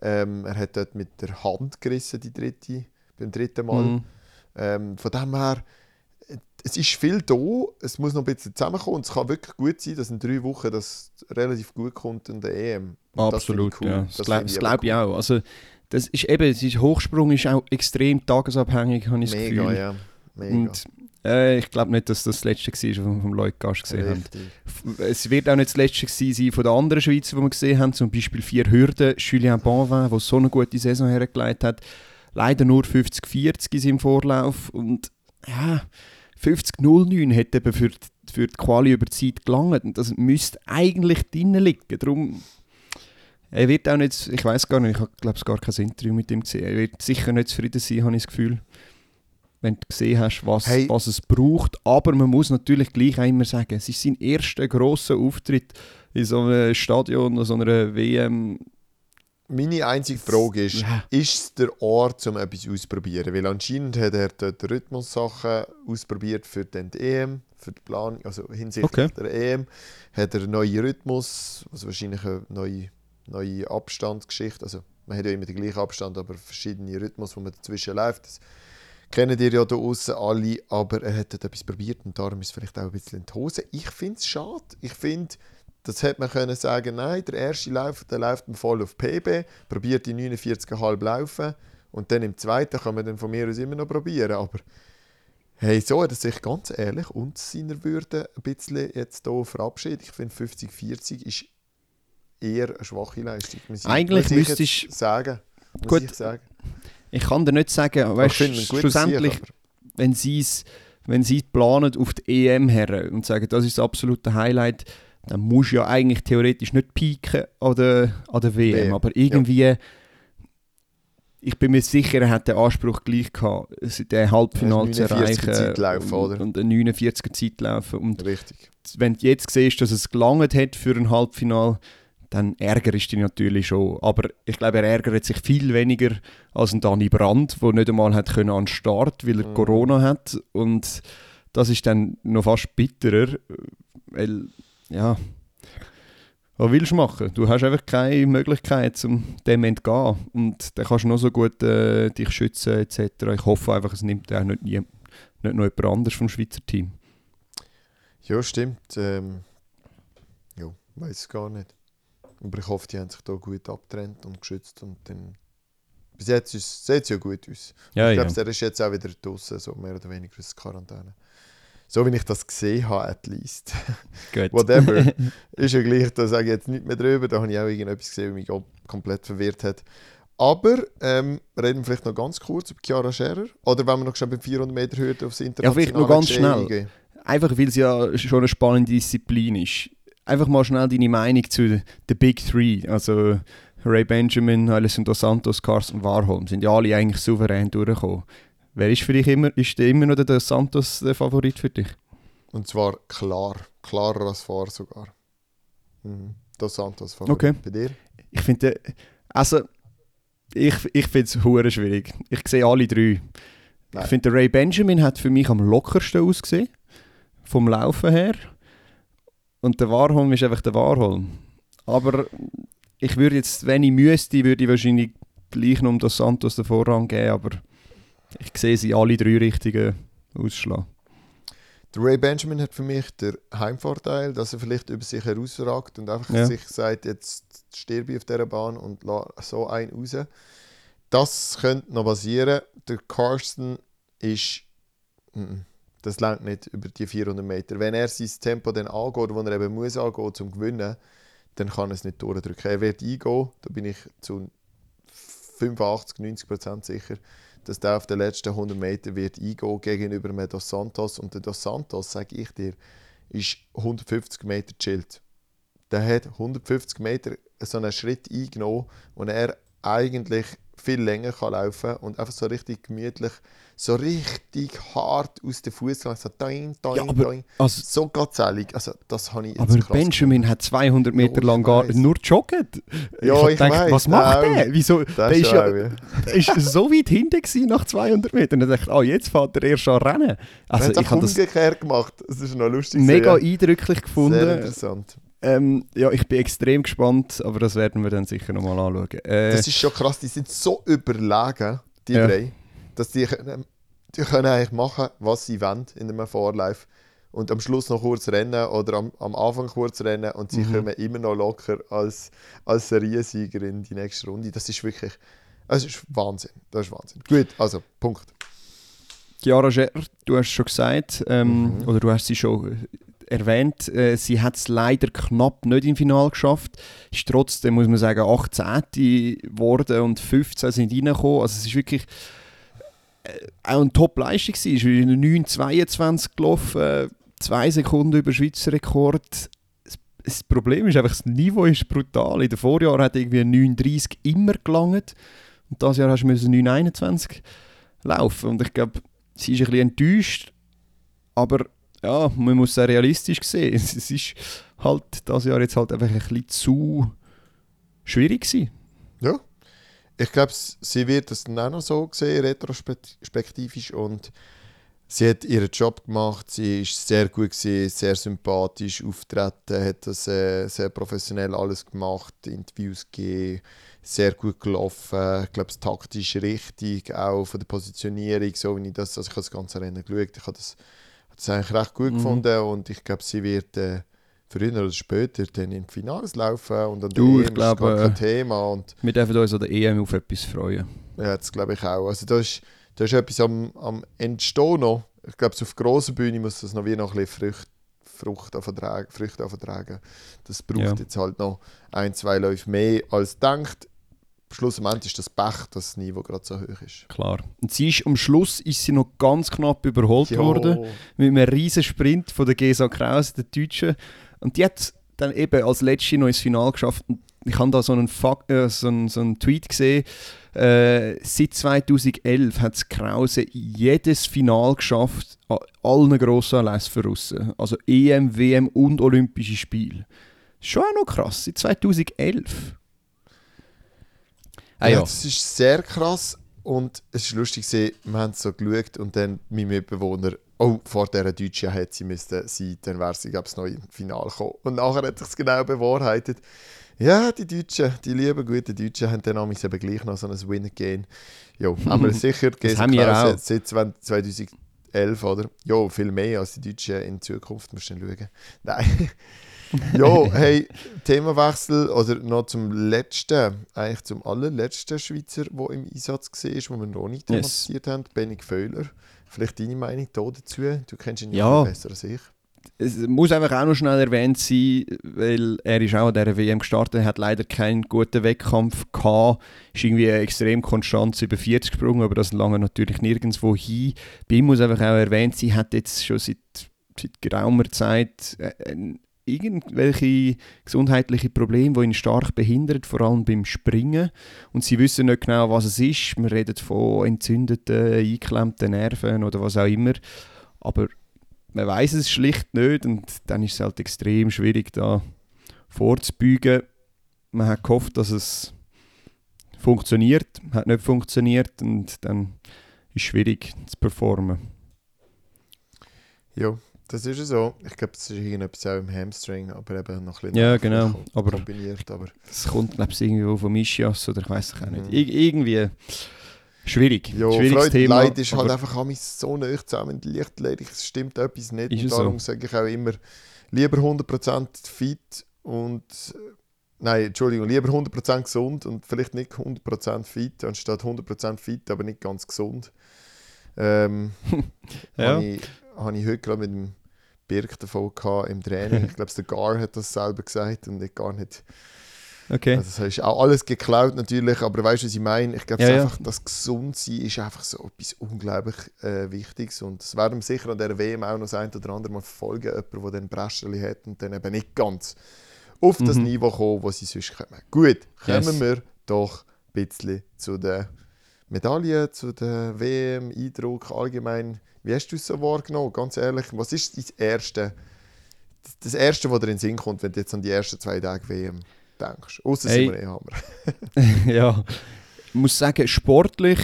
Ähm, er hat dort mit der Hand gerissen, die dritte, beim dritten Mal. Mhm. Ähm, von dem her, es ist viel da, es muss noch ein bisschen zusammenkommen und es kann wirklich gut sein, dass in drei Wochen das relativ gut kommt in der EM. Und Absolut, das cool. ja. Das, das glaube glaub ich auch. Also, das ist eben, ist, Hochsprung ist auch extrem tagesabhängig, habe ich das Mega, Gefühl. ja. Mega. Und, äh, ich glaube nicht, dass das das letzte war, was wir vom Leute Gast gesehen Richtig. haben. Es wird auch nicht das letzte sein von den anderen Schweizer, die wir gesehen haben. Zum Beispiel vier Hürden. Julien Bonvin, der so eine gute Saison hergelegt hat. Leider nur 50-40 in seinem Vorlauf. Und ja, 50-09 hätte eben für, die- für die Quali über die Zeit gelangt. Und das müsste eigentlich drinnen liegen. Darum, er wird auch nicht, ich weiß gar nicht, ich habe glaube gar kein Interview mit ihm gesehen. Er wird sicher nicht zufrieden sein, habe ich das Gefühl. Wenn du gesehen hast, was, Hey. was es braucht. Aber man muss natürlich gleich auch immer sagen, es ist sein erster grosser Auftritt in so einem Stadion, in so einer WM. Meine einzige Frage ist, Ja. ist es der Ort, um etwas auszuprobieren? Weil anscheinend hat er dort Rhythmussachen ausprobiert für den EM, für die Planung, also hinsichtlich Okay. der EM. Hat er neue Rhythmus, also wahrscheinlich eine neue, neue Abstandsgeschichte. Also man hat ja immer den gleichen Abstand, aber verschiedene Rhythmus, wo man dazwischen läuft. Das kennen ihr ja da außen alle, aber er hat etwas probiert und darum ist es vielleicht auch ein bisschen in die Hose. Ich finde es schade. Ich finde, das hätte man können sagen, nein, der erste Lauf, der läuft voll auf PB, probiert die 49,5 laufen und dann im zweiten kann man dann von mir aus immer noch probieren, aber hey, so hat er sich ganz ehrlich und seiner Würde ein bisschen jetzt hier verabschiedet. Ich finde 50-40 ist eher eine schwache Leistung. muss ich- Eigentlich muss müsstest- sagen. Muss Gut, ich sagen. Ich kann dir nicht sagen, weißt, schlussendlich, sicher, wenn sie es wenn sie planen auf die EM her und sagen, das ist das absolute Highlight, dann musst du ja eigentlich theoretisch nicht pieken an der, an der WM. WM, Aber irgendwie, ich bin mir sicher, er hat den Anspruch gleich gehabt, den Halbfinale Ja, zu 49er erreichen Zeitlaufen, und, oder? und einen 49er Zeitlaufen. Und Richtig. wenn du jetzt siehst, dass es gelangt hat für ein Halbfinale, dann ärgerst du dich natürlich schon. Aber ich glaube, er ärgert sich viel weniger als ein Dani Brandt, der nicht einmal hat können an den Start, weil er Mhm. Corona hat. Und das ist dann noch fast bitterer, weil, ja, was willst du machen? Du hast einfach keine Möglichkeit, um dem entgehen. Und dann kannst du noch so gut äh, dich schützen etc. Ich hoffe einfach, es nimmt auch nicht, nie, nicht noch jemand anderes vom Schweizer Team. Ja, stimmt. Ähm, ja, weiß es gar nicht. Aber ich hoffe, die haben sich da gut abgetrennt und geschützt und dann. Bis jetzt sieht es ja gut aus. Ja, ich ja. glaube, der ist jetzt auch wieder draußen, so mehr oder weniger aus Quarantäne. So wie ich das gesehen habe, at least. Gut. Whatever. ist ja gleich, da sage ich jetzt nicht mehr drüber. Da habe ich auch irgendetwas gesehen, was mich komplett verwirrt hat. Aber ähm, reden wir vielleicht noch ganz kurz über Chiara Scherer. Oder wenn wir noch schnell bei 400 Meter Hürde aufs internationale vielleicht noch ganz Geschehen schnell. eingehen. Einfach weil es ja schon eine spannende Disziplin ist. Einfach mal schnell deine Meinung zu den Big Three. Also Ray Benjamin, Alessandro Santos, Carsten Warholm. Sind ja alle eigentlich souverän durchgekommen. Wer ist für dich immer, ist der immer noch der Dos Santos der Favorit für dich? Und zwar klar. Klarer als vor sogar. Mhm. Dos Santos Favorit. Okay. Bei dir? Ich finde, also ich, ich finde es hure schwierig. Ich sehe alle drei. Nein. Ich finde, der Ray Benjamin hat für mich am lockersten ausgesehen. Vom Laufen her. Und der Warholm ist einfach der Warholm. Aber ich würde jetzt, wenn ich müsste, würde ich wahrscheinlich gleich noch um das Santos den Vorrang geben. Aber ich sehe sie alle drei richtigen ausschlagen. Der Ray Benjamin hat für mich den Heimvorteil, dass er vielleicht über sich herausragt und einfach Ja. sich sagt, jetzt sterbe ich auf dieser Bahn und so einen raus. Das könnte noch passieren. Der Carsten ist. Mhm. Das langt nicht über die 400 Meter. Wenn er sein Tempo dann angeht, wo er eben muss angehen, um zu gewinnen, dann kann er es nicht durchdrücken. Er wird eingehen, da bin ich zu 85, 90 Prozent sicher dass der auf den letzten 100 Meter wird eingehen gegenüber einem Dos Santos. Und der Dos Santos, sage ich dir, ist 150 Meter chillt. Der hat 150 Meter so einen Schritt eingenommen, wo er eigentlich viel länger kann laufen und einfach so richtig gemütlich, so richtig hart aus dem Fuß so doing, doing, Ja, aber- doing. Also, So gazzellig. Also, das habe ich aber Benjamin hat 200 Meter ich lang gar nur jogget. Ja, hab ich gedacht, weiss, was macht auch. der? Wieso? gefunden. Der Das ist, ja, ja. der ist so weit hinten nach 200 Metern. Und ich dachte, ah, jetzt fährt er erst an rennen. Also ich habe das umgekehrt gemacht. Das ist noch lustig. mega gewesen, eindrücklich ja. Sehr gefunden. interessant. Ähm, ja, ich bin extrem gespannt, aber das werden wir dann sicher nochmal anschauen. Äh, Das ist schon krass, die sind so überlegen, die Ja. drei, dass die, können- die können eigentlich machen, was sie wollen in einem Vorlauf. Und am Schluss noch kurz rennen oder am, am Anfang kurz rennen und sie Mhm. kommen immer noch locker als, als Seriensieger in die nächste Runde. Das ist wirklich, das ist Wahnsinn. Das ist Wahnsinn. Gut, also Punkt. Chiara Scher, du hast schon gesagt, ähm, Mhm. oder du hast sie schon erwähnt, äh, sie hat es leider knapp nicht im Finale geschafft. Ist trotzdem, muss man sagen, 18. geworden und 15 sind reingekommen. Also es ist wirklich äh, auch eine Top-Leistung. Es ist 9,22 gelaufen, äh, zwei Sekunden über Schweizer Rekord. Das Problem ist einfach, das Niveau ist brutal. In den Vorjahren hat irgendwie 9,30 immer gelangt. Und dieses Jahr hast du 9,21 laufen. Und ich glaube, sie ist ein bisschen enttäuscht. Aber ja, man muss es realistisch sehen. Es ist halt das Jahr jetzt halt einfach ein bisschen zu schwierig gewesen. Ja. Ich glaube, sie wird das dann auch noch so sehen, retrospektivisch. Und sie hat ihren Job gemacht, sie ist sehr gut gewesen, sehr sympathisch auftreten, hat das äh, sehr professionell alles gemacht, Interviews gegeben, sehr gut gelaufen. Ich glaube, taktisch richtig, auch von der Positionierung, so wie ich das, also ich habe das ganze Rennen geschaut, ich habe das, das eigentlich recht gut mhm. gefunden und ich glaube, sie wird äh, früher oder später dann im Finals laufen und an du, ich glaube, ist kein Thema. Und wir dürfen uns an der EM auf etwas freuen. Ja, das glaube ich auch. Also da ist, da ist etwas am, am Entstehen noch. Ich glaube, auf grosser Bühne muss das noch wie noch ein bisschen Frucht Früchte vertragen. Das braucht ja. jetzt halt noch ein, zwei Läufe mehr als denkt. Schlussendlich ist das Pech, dass das Niveau gerade so hoch ist. Klar. Und sie ist am Schluss ist sie noch ganz knapp überholt jo. worden mit einem riesen Sprint von der Gesa Kraus, der Deutschen. Und die hat dann eben als letzte noch ins Finale geschafft. Und ich habe da so einen, Fakt, äh, so einen, so einen Tweet gesehen. Äh, seit 2011 hat Krause jedes Final geschafft an allen grossen Anlässen für Russen. Also EM, WM und Olympische Spiele. Schon auch noch krass, seit 2011. Ah, ja, das ist sehr krass und es ist lustig, wir haben so geschaut und dann mein Mitbewohner oh, vor dieser Deutschen hätte sie müssen sein, dann wäre sie, glaube ich, noch im Finale gekommen. Und nachher hat sich es genau bewahrheitet. Ja, die Deutschen, die lieben guten Deutschen, haben dann eben gleich noch so ein Win-Game. Ja, haben wir sicher. das haben wir auch. Seit 2011, oder? Ja, viel mehr als die Deutschen in Zukunft, musst du schauen. Nein. ja, hey, Themawechsel oder noch zum letzten, eigentlich zum allerletzten Schweizer, der im Einsatz war, wo wir noch nicht thematisiert yes. haben, Benny Föhler. Vielleicht deine Meinung dazu? Du kennst ihn ja besser als ich. Es muss einfach auch noch schnell erwähnt sein, weil er ist auch an dieser WM gestartet, hat leider keinen guten Wettkampf gehabt, ist irgendwie extrem konstant über 40 gesprungen, aber das lange natürlich nirgendwo hin. Bei ihm muss einfach auch erwähnt sein, hat jetzt schon seit, seit geraumer Zeit äh, irgendwelche gesundheitliche Probleme, die ihn stark behindern, vor allem beim Springen. Und sie wissen nicht genau, was es ist. Wir reden von entzündeten, eingeklemmten Nerven oder was auch immer. Aber man weiß es schlicht nicht und dann ist es halt extrem schwierig, da vorzubeugen. Man hat gehofft, dass es funktioniert, hat nicht funktioniert und dann ist es schwierig zu performen. Ja, das ist so. Ich glaube, das ist irgendetwas auch im Hamstring, aber eben noch ein bisschen ja, genau. aber kombiniert. Aber es kommt, glaube ich, irgendwo vom Ischias oder ich weiß es auch nicht. Mhm. Ir irgendwie schwierig. Ja, Schwieriges Freude, Thema. Leid ist halt einfach so nah zusammen Lichtledig. Es stimmt etwas nicht. Und darum so? sage ich auch immer, lieber 100% fit und Nein, Entschuldigung, lieber 100% gesund und vielleicht nicht 100% fit, anstatt 100% fit, aber nicht ganz gesund. Ähm, ja. Habe ich, hab ich heute gerade mit dem Birk davon im Training. Ich glaube, der Gar hat das selber gesagt und ich gar nicht. Okay. Also das ist auch alles geklaut natürlich, aber weißt du, was ich meine? Ich glaube, ja, einfach ja. das Gesundsein ist einfach so etwas unglaublich äh, Wichtiges und es werden sicher an der WM auch noch das ein oder andere Mal verfolgen, jemand, der dann Brescherli hat und dann eben nicht ganz auf mhm. das Niveau kommen, wo sie sonst kommen. Gut, kommen yes. wir doch ein bisschen zu den Medaillen, zu den WM-Eindruck allgemein. Wie hast du es so wahrgenommen? Ganz ehrlich, was ist das Erste, das Erste, was dir in den Sinn kommt, wenn du jetzt an die ersten zwei Tage WM denkst? Außer hey. Simon Ehammer. ja, ich muss sagen, sportlich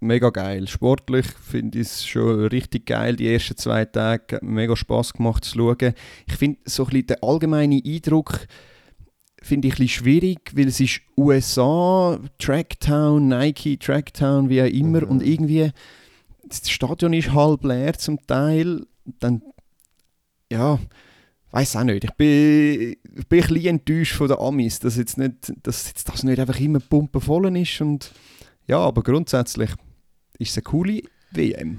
mega geil. Sportlich finde ich es schon richtig geil. Die ersten zwei Tage mega Spaß gemacht zu schauen. Ich finde so ein bisschen den allgemeinen Eindruck finde ich ein bisschen schwierig, weil es ist USA, Tracktown, Nike, Tracktown, wie auch immer mhm. und irgendwie das Stadion ist halb leer zum Teil. Dann, ja, weiß auch nicht. Ich bin, ich bin ein bisschen enttäuscht von den Amis, dass jetzt, nicht, dass jetzt das nicht einfach immer pumpenvoll ist. Und, ja, aber grundsätzlich ist es eine coole WM.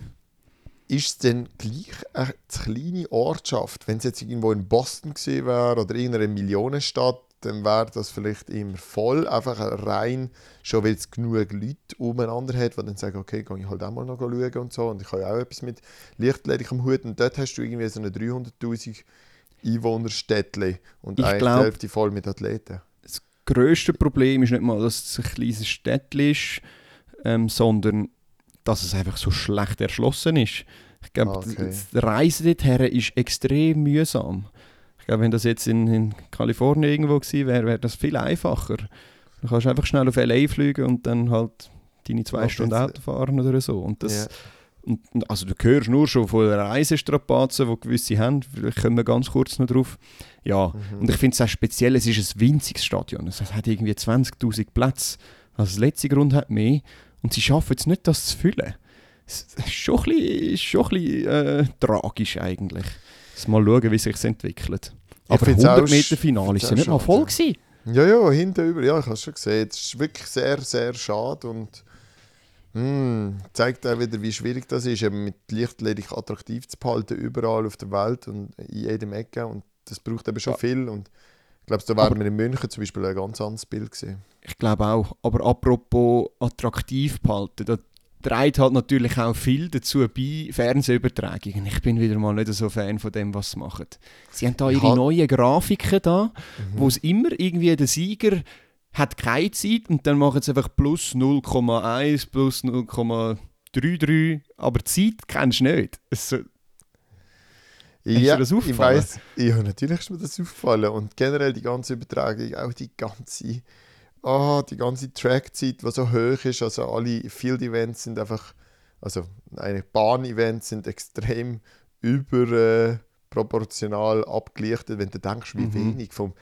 Ist es denn gleich eine kleine Ortschaft, wenn es jetzt irgendwo in Boston gewesen wäre oder in einer Millionenstadt, dann wäre das vielleicht immer voll. Einfach rein, schon weil es genug Leute umeinander hat, die dann sagen, okay, gehe ich halt auch mal noch schauen und so. Und ich habe auch etwas mit Lichtledig am Hut. Und dort hast du irgendwie so eine 300'000 Einwohnerstädtchen und Ich eine glaub- Hälfte voll mit Athleten. das grösste Problem ist nicht mal, dass es ein kleines Städtchen ist, ähm, sondern dass es einfach so schlecht erschlossen ist. Ich glaube, Ah, okay. das Reisen dorthin ist extrem mühsam. Ich glaube, wenn das jetzt in, in Kalifornien irgendwo gewesen wäre, wäre das viel einfacher. Du kannst einfach schnell auf L.A. fliegen und dann halt deine zwei Ja, Stunden Auto fahren oder so. Und das, Ja. und, also du hörst nur schon von den Reisestrapazen, die gewisse haben, vielleicht kommen wir ganz kurz noch drauf. Ja, Mhm. und ich finde es auch speziell, es ist ein winziges Stadion. Es hat irgendwie 20'000 Plätze. Also das letzte Grund hat mehr. Und sie schaffen es nicht, das zu füllen. Es ist schon ein bisschen, schon ein bisschen äh, tragisch eigentlich. Mal schauen, wie sich entwickelt. Aber find's auch 100 sch- Meter Finale ist find's ja auch nicht mal voll ja. gewesen. Ja, ja, hinten über. Ja, ich habe es schon gesehen. Es ist wirklich sehr, sehr schade und mm, zeigt auch wieder, wie schwierig das ist, eben mit Lichtledig attraktiv zu behalten, überall auf der Welt und in jedem Ecke. Und das braucht eben schon Ja. viel. Und ich glaube, da wären wir in München zum Beispiel ein ganz anderes Bild gesehen. Ich glaube auch. Aber apropos attraktiv behalten, da trägt halt natürlich auch viel dazu bei, Fernsehübertragungen. Ich bin wieder mal nicht so Fan von dem, was sie machen. Sie haben da ihre Ja. neuen Grafiken da, Mhm. wo es immer irgendwie der Sieger hat keine Zeit und dann machen sie einfach plus 0,1, plus 0,33, aber die Zeit kennst du nicht. Es, so- ja, ich weiss, ja, natürlich ist mir das aufgefallen. Und generell die ganze Übertragung, auch die ganze, ah, die ganze Trackzeit, die so hoch ist. Also alle Field-Events sind einfach, also eigentlich Bahn-Events sind extrem überproportional abgelichtet, wenn du denkst, wie Mhm. wenig vom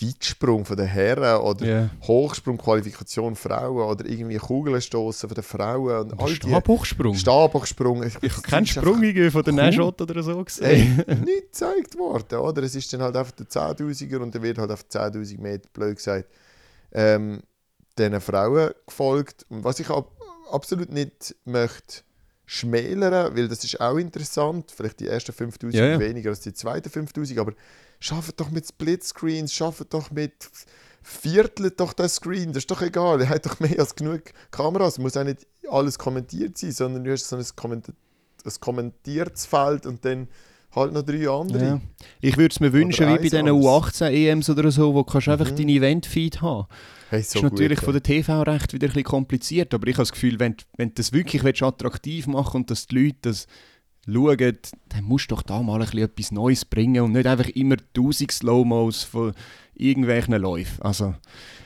Weitsprung von den Herren oder Ja. Hochsprung-Qualifikation Frauen oder irgendwie Kugelstoßen von den Frauen und all Stabhochsprung. Stabhochsprung. Ich habe keinen Sprung von der cool. Nashot oder so Ey, gesehen. nicht gezeigt worden, oder? Es ist dann halt einfach der 10'000er und dann wird halt auf 10'000 Meter, blöd gesagt, ähm, diesen Frauen gefolgt. Und was ich ab absolut nicht möchte schmälern, weil das ist auch interessant, vielleicht die ersten 5'000 Ja, ja. weniger als die zweiten 5'000, aber schafft doch mit Splitscreens, schafft doch mit Viertelt doch das Screen, das ist doch egal, ihr habt doch mehr als genug Kameras, muss auch nicht alles kommentiert sein, sondern du hast so ein, Komment ein kommentiertes Feld und dann halt noch drei andere. Ja. Ich würde es mir wünschen, wie bei diesen alles. U18-EMs oder so, wo du kannst einfach Mhm. deinen Event-Feed haben. Hey, Das so ist natürlich gut, von der TV-Recht wieder ein bisschen kompliziert, aber ich habe das Gefühl, wenn, wenn du das wirklich willst, attraktiv machen und dass die Leute das schauen, dann musst du doch da mal ein bisschen etwas Neues bringen und nicht einfach immer tausend Slow-Mos von irgendwelchen Läufen. Also,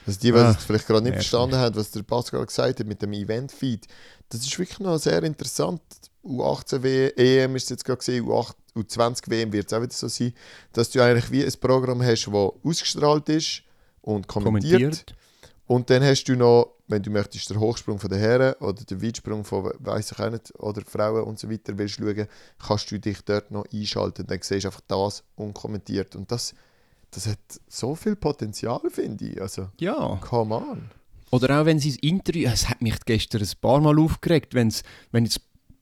Also die, die Ah, es vielleicht gerade nicht verstanden haben, was der Pascal gesagt hat mit dem Event-Feed, das ist wirklich noch sehr interessant. U18 W- EM ist es jetzt gerade gesehen, U8, U20 WM wird es auch wieder so sein, dass du eigentlich wie ein Programm hast, das ausgestrahlt ist und kommentiert. kommentiert. Und dann hast du noch, wenn du möchtest, den Hochsprung von den Herren oder den Weitsprung von, weiß ich auch nicht, oder Frauen und so weiter willst schauen, kannst du dich dort noch einschalten. Dann siehst du einfach das unkommentiert. Und das, das hat so viel Potenzial, finde ich. Also, Ja. come on. Oder auch wenn sie das Interview, es hat mich gestern ein paar Mal aufgeregt, wenn's, wenn jetzt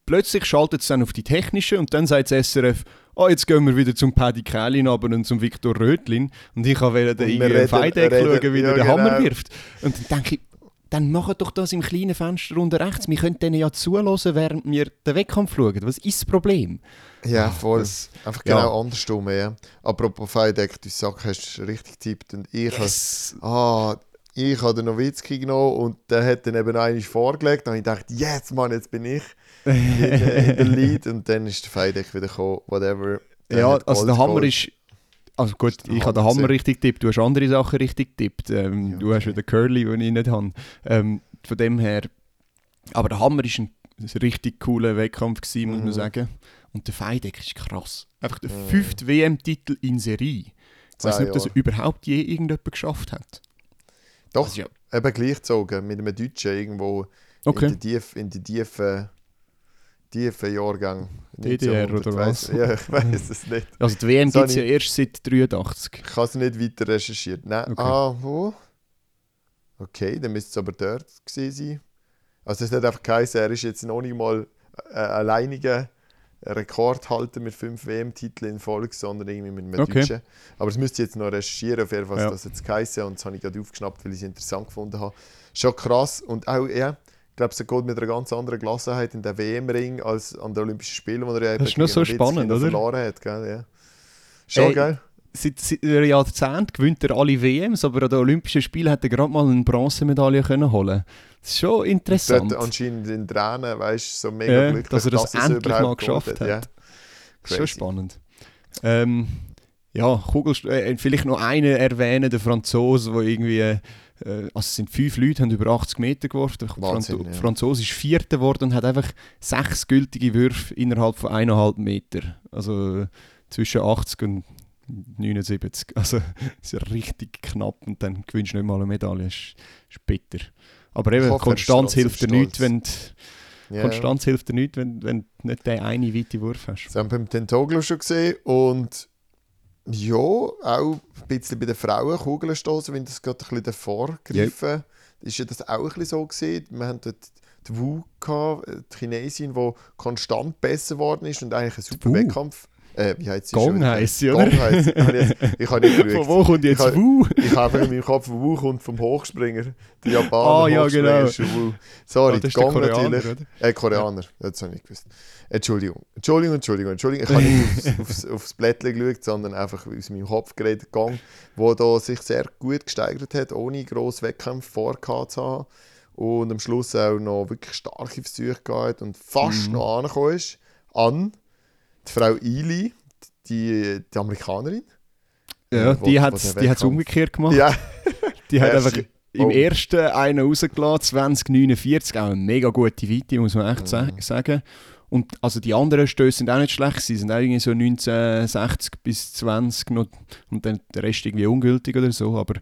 plötzlich schaltet es dann auf die technische und dann sagt das SRF, oh, jetzt gehen wir wieder zum Paddy Kählin aber und zum Viktor Rötlin und ich wir irgendwie reden- Feideck schauen, wie ja, den Hammer genau. wirft. Und dann denke ich, dann macht doch das im kleinen Fenster unten rechts. Wir können denen ja zuhören, während wir den Wettkampf schauen. Was ist das Problem? Ja, Ah, voll. das- Einfach ja. genau andersrum. Ja. Apropos Feideck, du Sack hast richtig getippt. Und ich Yes. habe ah, ich habe den Nowitzki genommen und der hat dann eben eigentlich vorgelegt. Und ich dachte, jetzt Mann, jetzt bin ich in, der Lead. Und dann ist der Feideck wieder gekommen, whatever. Der Ja, also der Hammer ist. Also gut, ich habe den Hammer Hammer richtig getippt, du hast andere Sachen richtig getippt. Ähm, Ja, Du hast okay. den Curly, den ich nicht habe. Ähm, von dem her. Aber der Hammer ist ein, richtig cooler Wettkampf, gewesen, muss man Mhm. sagen. Und der Feideck ist krass. Einfach der Mhm. fünfte WM-Titel in Serie. Ich weiß nicht, ob das überhaupt je irgendjemand geschafft hat. Doch, ist ja, eben gleichgezogen mit einem Deutschen irgendwo okay. in die tief, in die tiefen, tiefen Jahrgang. DDR 1900, oder was? Ja, ich weiß es nicht. Also die WM gibt es ja erst seit 83. Ich habe es nicht weiter recherchiert. Nein, Okay. ah, wo? Okay, dann müsste es aber dort gewesen sein. Also es hat einfach geheißen, er ist jetzt noch nicht mal äh, alleiniger Rekord halten mit fünf WM-Titeln in Folge, sondern irgendwie mit einem Okay. Deutschen. Aber das müsste ich jetzt noch recherchieren, auf jeden Fall, was Ja. das jetzt geheißen und das habe ich gerade aufgeschnappt, weil ich es interessant gefunden habe. Schon krass und auch, ja, glaube, es geht mit einer ganz anderen Gelassenheit in den WM-Ring als an den Olympischen Spielen, wo er ja Das ist gegen so spannend, oder? verloren hat. Gell? Ja. Schon Ey, geil. Seit, seit einem Jahrzehnt gewinnt er alle WMs, aber an den Olympischen Spielen hätte er gerade mal eine Bronzemedaille können holen Das ist schon interessant. Dort anscheinend in Tränen, weißt du, so mega Ja, glücklich, dass er das es endlich mal geschafft hat. Ja. Schon spannend. Ähm, ja, Kugelst äh, vielleicht noch einen erwähnen, der Franzose, der irgendwie, also es sind fünf Leute, haben über 80 Meter geworfen. Der Wahnsinn, Franzo ja. Franzose ist Vierter geworden und hat einfach sechs gültige Würfe innerhalb von eineinhalb Meter. Also äh, zwischen 80 und 79. Also es ist richtig knapp und dann gewinnst du nicht mal eine Medaille. Das ist, ist bitter. Aber eben, hoffe, Konstanz hilft dir nichts, wenn, du- Ja. Konstanz hilft dir nichts, wenn, wenn du nicht den einen weiten Wurf hast. Das haben wir beim Tentoglu schon gesehen. Und ja, auch ein bisschen bei den Frauen Kugeln stoßen, wenn das gerade ein bisschen davor greifen. Ist ja das auch ein bisschen so gesehen. Wir haben dort die Wu gehabt, die Chinesin, die konstant besser geworden ist und eigentlich einen super? Wettkampf. Äh, wie heißt sie Gong heisst sie, oder? Gong heisst ich habe nicht Von geschaut. wo kommt jetzt Wu? Ich habe einfach in meinem Kopf, Wu kommt vom Hochspringer. Der Japaner Ah, ja, Hochspringer genau. ist Wu. Sorry, Ah, das ist der Gong Koreaner, natürlich. oder? Äh, Koreaner, das habe ich nicht gewusst. Entschuldigung, Entschuldigung, Entschuldigung, Entschuldigung. Ich habe nicht aufs, aufs, aufs Blättchen geschaut, sondern einfach aus meinem Kopf geredet gegangen, wo da sich sehr gut gesteigert hat, ohne grosse Wettkämpfe vorgehabt zu haben. Und am Schluss auch noch wirklich starke Versuche gehabt und fast Mhm. noch angekommen ist an die Frau Ili, die, die Amerikanerin. Ja, Wo- die hat es umgekehrt gemacht. Ja, die hat einfach im Oh. ersten einen rausgelassen, 2049, auch eine mega gute Weite, muss man echt Mhm. sagen. Und also die anderen Stöße sind auch nicht schlecht, sie sind auch irgendwie so 1960 bis 20 noch, und dann der Rest irgendwie ungültig oder so, aber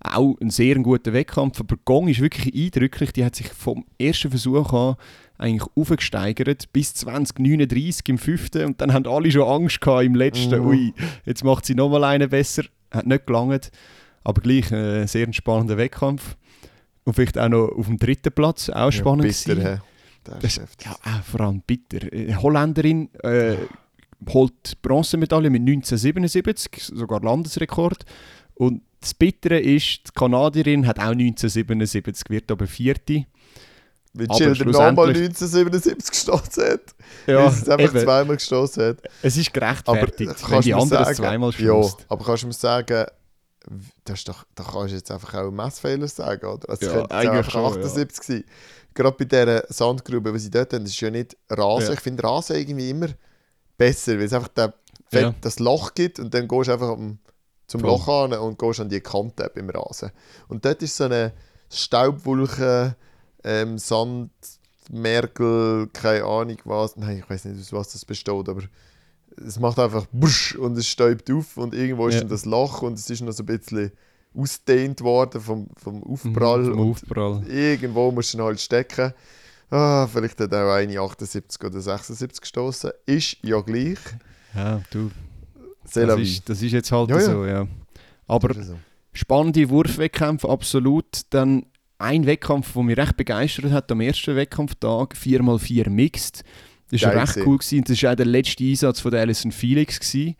auch ein sehr guter Wettkampf. Aber Gong ist wirklich eindrücklich, die hat sich vom ersten Versuch an eigentlich aufgesteigert bis 2039 im fünften und dann haben alle schon Angst gehabt im letzten, Mhm. ui, jetzt macht sie nochmal einen besser, hat nicht gelangt, aber gleich äh, ein sehr spannender Wettkampf. Und vielleicht auch noch auf dem dritten Platz, auch spannend bitter, gewesen. hä? Das. Ja, vor allem bitter. Eine Holländerin äh, holt die Bronzemedaille mit 1977, sogar Landesrekord. Und das Bittere ist, die Kanadierin hat auch 1977, wird aber Vierte. Weil Aber Schilder nochmal schlussendlich- 1977 gestoßen hat. Ja, weil sie es einfach eben. zweimal gestoßen hat. es ist Aber gerechtfertigt, kannst wenn die anderen sagen, zweimal Ja, schießt. aber kannst du mir sagen, das ist doch, da kannst du jetzt einfach auch Messfehler sagen, oder? Also es Ja, könnte eigentlich schon, 78 sein. Gerade bei dieser Sandgrube, die sie dort haben, das ist ja nicht Rasen. Ja. Ich finde Rasen irgendwie immer besser, weil es einfach Fett, Ja. das Loch gibt und dann gehst du einfach am, zum Voll. Loch an und gehst an die Kante beim Rasen. Und dort ist so eine Staubwolke, ähm, Sand, Merkel, keine Ahnung was. Nein, ich weiß nicht, aus was das besteht, aber es macht einfach busch und es stäubt auf und irgendwo ist Ja. dann das Loch und es ist noch so ein bisschen ausdehnt worden vom, vom Aufprall. Mhm, vom und Aufprall. irgendwo musst du ihn halt stecken. Ah, vielleicht hat auch eine 78 oder 76 gestoßen. Ist ja gleich. Ja, du, das ist, das ist jetzt halt Ja, ja. so, ja. Aber Ist so. spannende Wurfwettkämpfe, absolut. Dann ein Wettkampf, der mich recht begeistert hat am ersten Wettkampftag, 4x4 Mixed. Das war recht gewesen. cool. Gewesen. Das war auch der letzte Einsatz von der Alison Felix. Gewesen.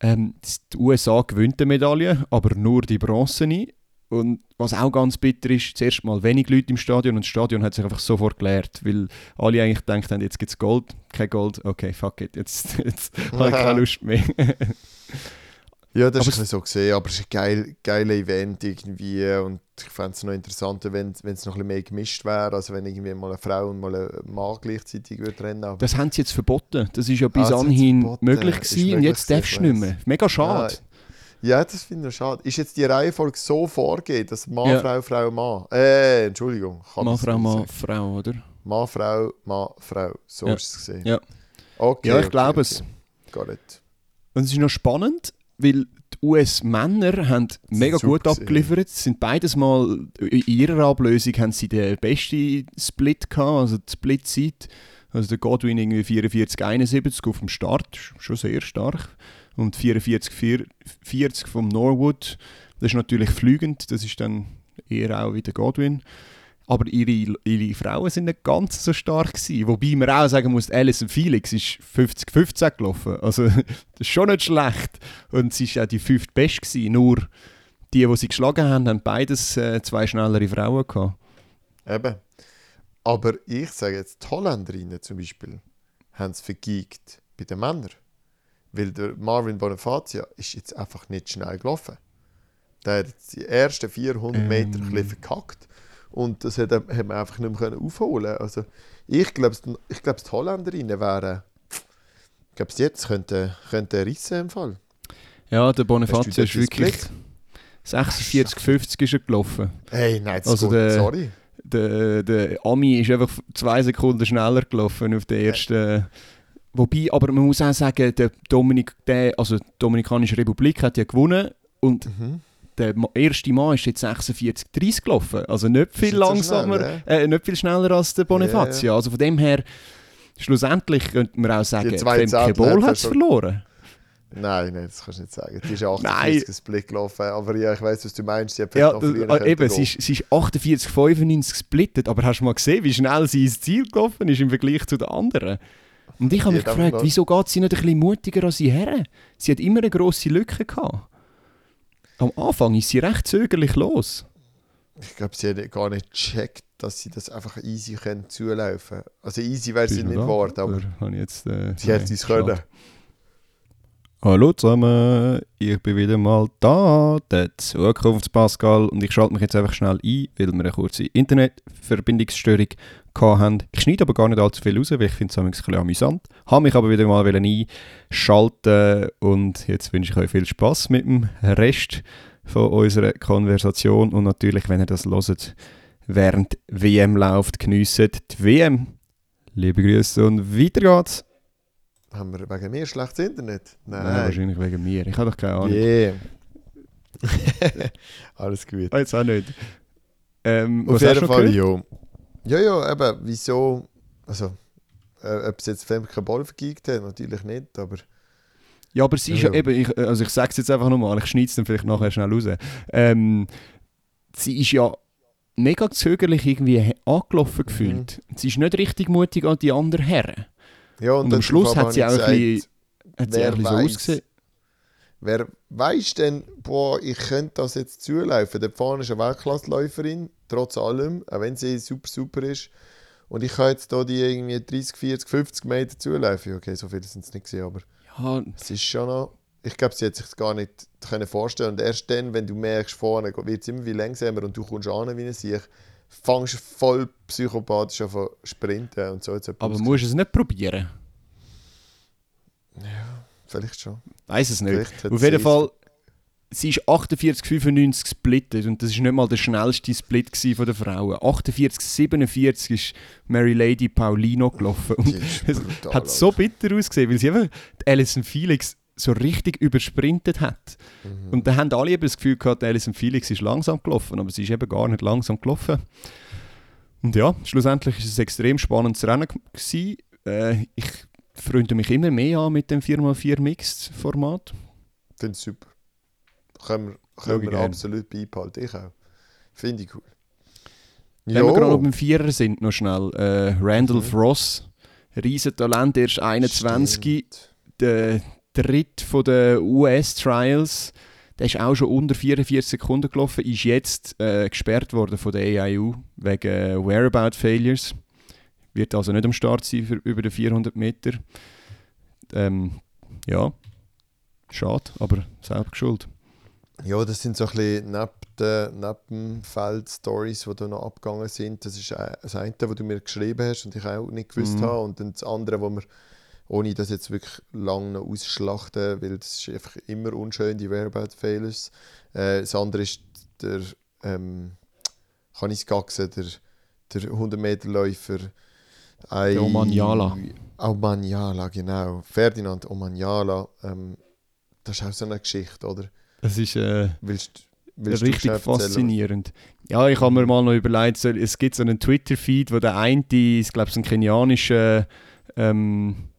Ähm, die USA gewinnt die Medaille, aber nur die Bronzene. Und was auch ganz bitter ist, zuerst mal wenig Leute im Stadion und das Stadion hat sich einfach sofort geleert, weil alle eigentlich gedacht haben, jetzt gibt es Gold, kein Gold, okay, fuck it, jetzt, jetzt habe ich keine Lust mehr. Ja, das Aber ist so gesehen, aber es ist ein geil, geiles Event irgendwie und ich fände es noch interessanter, wenn es noch ein bisschen mehr gemischt wäre, also wenn irgendwie mal eine Frau und mal ein Mann gleichzeitig würde rennen. Aber Das haben sie jetzt verboten. Das ist ja bis Ah, anhin möglich gewesen und jetzt darfst du nicht ich mehr. Mega schade. ja, das finde ich schade. Ist jetzt die Reihenfolge so vorgegeben, dass Mann, Ja. Frau, Frau, Mann? Äh, Entschuldigung. Mann, Frau, Mann. Frau, oder? Mann, Frau, Mann, Frau. So Ja. ist es gesehen. Ja. Okay, Ja, ich okay, glaube okay. es. Gar nicht. Und es ist noch spannend, weil US-Männer haben mega gut abgeliefert. Sie sind beides mal in ihrer Ablösung haben sie den besten Split gehabt, also die Split-Zeit. Also der Godwin irgendwie 44, 71 auf dem Start, schon sehr stark. Und 44, 4 40 vom Norwood, das ist natürlich flügend, das ist dann eher auch wie der Godwin. Aber ihre, ihre Frauen sind nicht ganz so stark gewesen. Wobei man auch sagen muss, Alison Felix ist 50-15 gelaufen. Also das ist schon nicht schlecht. Und sie war auch die fünfte Beste gewesen. Nur die, die sie geschlagen haben, haben beides äh, zwei schnellere Frauen gehabt. Eben. Aber ich sage jetzt, die Holländerinnen zum Beispiel haben es vergeigt bei den Männern. Weil der Marvin Bonifazia ist jetzt einfach nicht schnell gelaufen. Der hat die ersten 400 Meter Ähm. ein bisschen verkackt. Und das hat, hat man einfach nicht mehr aufholen Also ich glaube, ich glaub, die Holländerinnen wären... Ich glaube, jetzt könnte, könnte rissen im Fall. Ja, der du ist wirklich Blick? 46-50 ist er gelaufen. Hey, nein, das Also der- sorry. Der, der Ami ist einfach zwei Sekunden schneller gelaufen auf der ersten. Wobei, aber man muss auch sagen, der Dominik, der, also die Dominikanische Republik hat ja gewonnen und Mhm. Der erste Mann ist jetzt 46-30 gelaufen. Also nicht viel langsamer, schnell, äh, nicht viel schneller als der Bonifazio. Also von dem her, schlussendlich könnte man auch sagen, Femke Bohl hat es verloren. Nein, nein, das kannst du nicht sagen. Die ist Nein. 48 Split gelaufen. Aber ja, ich weiß, was du meinst. Sie hat Ja, noch äh, eben, sie ist, sie ist 48-95 gesplittet, aber hast du mal gesehen, wie schnell sie ins Ziel gelaufen ist im Vergleich zu den anderen? Und ich habe mich gefragt, wieso geht sie nicht ein bisschen mutiger als sie her? Sie hat immer eine grosse Lücke gehabt. Am Anfang ist sie recht zögerlich los. Ich glaube, sie hat gar nicht gecheckt, dass sie das einfach easy können zulaufen Also easy wäre sie nicht geworden, aber jetzt, äh, sie hätte es können. Hallo zusammen, ich bin wieder mal da, der Zukunftspascal und ich schalte mich jetzt einfach schnell ein, weil wir eine kurze Internetverbindungsstörung hatten. Ich schneide aber gar nicht allzu viel raus, weil ich finde es ein bisschen amüsant. Habe mich aber wieder mal einschalten und jetzt wünsche ich euch viel Spaß mit dem Rest von unserer Konversation und natürlich, wenn ihr das hört, während WM läuft, geniessen die WM. Liebe Grüße und weiter geht's. Haben wir wegen mir schlechtes Internet? Nein, Nein. wahrscheinlich wegen mir. Ich habe doch keine Ahnung. Yeah. Alles gut. Ah, jetzt auch nicht. Ähm, Auf jeden Fall, ja. Ja, ja, eben, wieso... Also, äh, ob es jetzt Femke Ball vergeigt hat, natürlich nicht, aber... Ja, aber sie ist ja, eben, ich, also ich sage es jetzt einfach nochmal, ich schneide es dann vielleicht nachher schnell raus. Ähm, sie ist ja mega zögerlich irgendwie angelaufen gefühlt. Sie ist nicht richtig mutig an die anderen Herren. Ja, Und, am dann Schluss hat sie auch habe ein bisschen, hat sie wer auch ein bisschen so ausgesehen. Wer weiß denn, boah, ich könnte das jetzt zulaufen? Der vorne ist eine Weltklassläuferin, trotz allem, auch wenn sie super, super ist. Und ich kann jetzt hier die irgendwie 30, 40, 50 Meter zulaufen. Okay, so viele sind es nicht gesehen, aber Ja, es ist schon noch... Ich glaube, sie hat sich gar nicht können vorstellen Und erst dann, wenn du merkst, vorne wird es immer wie langsamer und du kommst an wie ein Sieg, fängst voll psychopathisch an zu sprinten und so. Jetzt aber musst du es nicht probieren? Vielleicht schon. Weiß es nicht. Auf jeden Fall, sie ist 48-95 gesplittet und das ist nicht mal der schnellste Split von den Frauen. 48-47 ist Mary Lady Paulino gelaufen. Und ist es brutal, hat so bitter ausgesehen, weil sie eben die Alison Felix so richtig übersprintet hat. Mhm. Und da haben alle eben das Gefühl gehabt, Alison Felix ist langsam gelaufen, aber sie ist eben gar nicht langsam gelaufen. Und ja, schlussendlich ist es ein extrem spannendes Rennen gewesen. Äh, ich freunde mich immer mehr an mit dem 4x4 Mixed Format. Finde ich super. Können wir, können wir absolut beibehalten. Ich auch. Finde ich cool. Wenn wir gerade Jo, auf dem Vierer sind, noch schnell. Äh, Randolph Mhm. Ross, Riesentalent, erst 21, stimmt. der dritte von den US-Trials. Der ist auch schon unter 44 Sekunden gelaufen, ist jetzt äh, gesperrt worden von der AIU wegen äh, Whereabout Failures. Wird also nicht am Start sein für über die 400 Meter. Ähm, ja, schade, aber selber schuld. Ja, das sind so ein bisschen neben den Nebenfeld-Stories, die da noch abgegangen sind. Das ist äh, das eine, was du mir geschrieben hast und ich auch nicht gewusst Mhm. habe. Und dann das andere, wo wir, ohne das jetzt wirklich lange noch ausschlachten, weil das ist einfach immer unschön, die Whereabout Failures. Äh, das andere ist der, ähm, kann ich es gaxen, der, der 100-Meter-Läufer. Der Omanyala. Omanyala, genau. Ferdinand Omanyala. Ähm, das ist auch so eine Geschichte, oder? Das ist äh, Willst, willst richtig faszinierend. Ja, ich habe mir mal noch überlegt, es gibt so einen Twitter-Feed, wo der eine, ich glaube, so ein kenianischer ähm,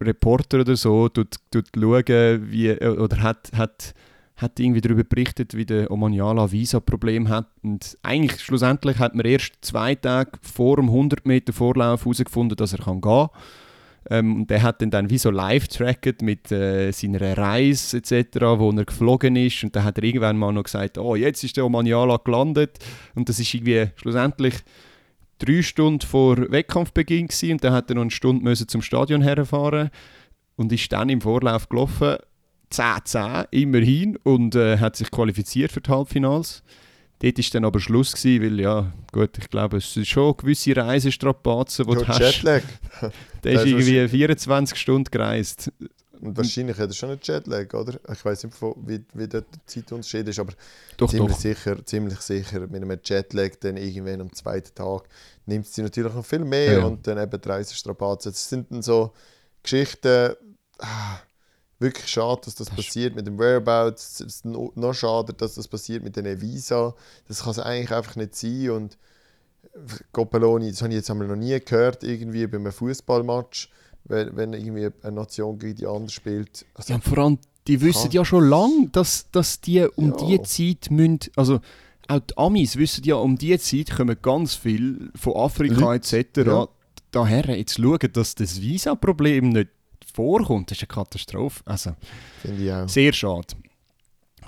Reporter oder so, tut, tut schauen, wie, oder hat, hat, hat irgendwie darüber berichtet, wie der Omanyala Visa-Problem hat. Und eigentlich, schlussendlich, hat man erst zwei Tage vor dem 100 Meter Vorlauf herausgefunden, dass er gehen kann. Ähm, und der hat dann, dann wie so live tracket mit äh, seiner Reise etc., wo er geflogen ist. Und dann hat er irgendwann mal noch gesagt, oh, jetzt ist der Omanyala gelandet. Und das ist irgendwie schlussendlich drei Stunden vor Wettkampfbeginn gewesen. Und dann hat er noch eine Stunde müssen zum Stadion herfahren und ist dann im Vorlauf gelaufen. 10-10 immerhin und äh, hat sich qualifiziert für die Halbfinals. Dort war dann aber Schluss, gewesen, weil ja, gut, ich glaube, es sind schon gewisse Reisestrapazen, die du hast. Jetlag. Der ist irgendwie 24 Stunden gereist. Und wahrscheinlich hat er schon einen Jetlag, oder? Ich weiß nicht, wie, wie der Zeitunterschied ist, aber Doch, ziemlich, doch. Sicher, ziemlich sicher mit einem Jetlag dann irgendwann am zweiten Tag nimmt sie natürlich noch viel mehr Ja, und dann eben die Reisestrapazen. Das sind dann so Geschichten, ah, wirklich schade, dass das, passiert mit dem Whereabouts. Es ist no- noch schade, dass das passiert mit den Visa. Das kann es eigentlich einfach nicht sein und Copeloni, das habe ich jetzt einmal noch nie gehört, irgendwie bei einem Fußballmatch, wenn, wenn irgendwie eine Nation gegen die andere spielt. Also, Ja, vor allem, die wissen Kann- ja schon lange, dass, dass die um Ja. die Zeit müssen, also auch die Amis wissen ja, um die Zeit kommen ganz viel von Afrika Leute, etc. ja. Daher jetzt schauen, dass das Visa-Problem nicht vorkommt, das ist eine Katastrophe. Also, Finde ich auch. sehr schade.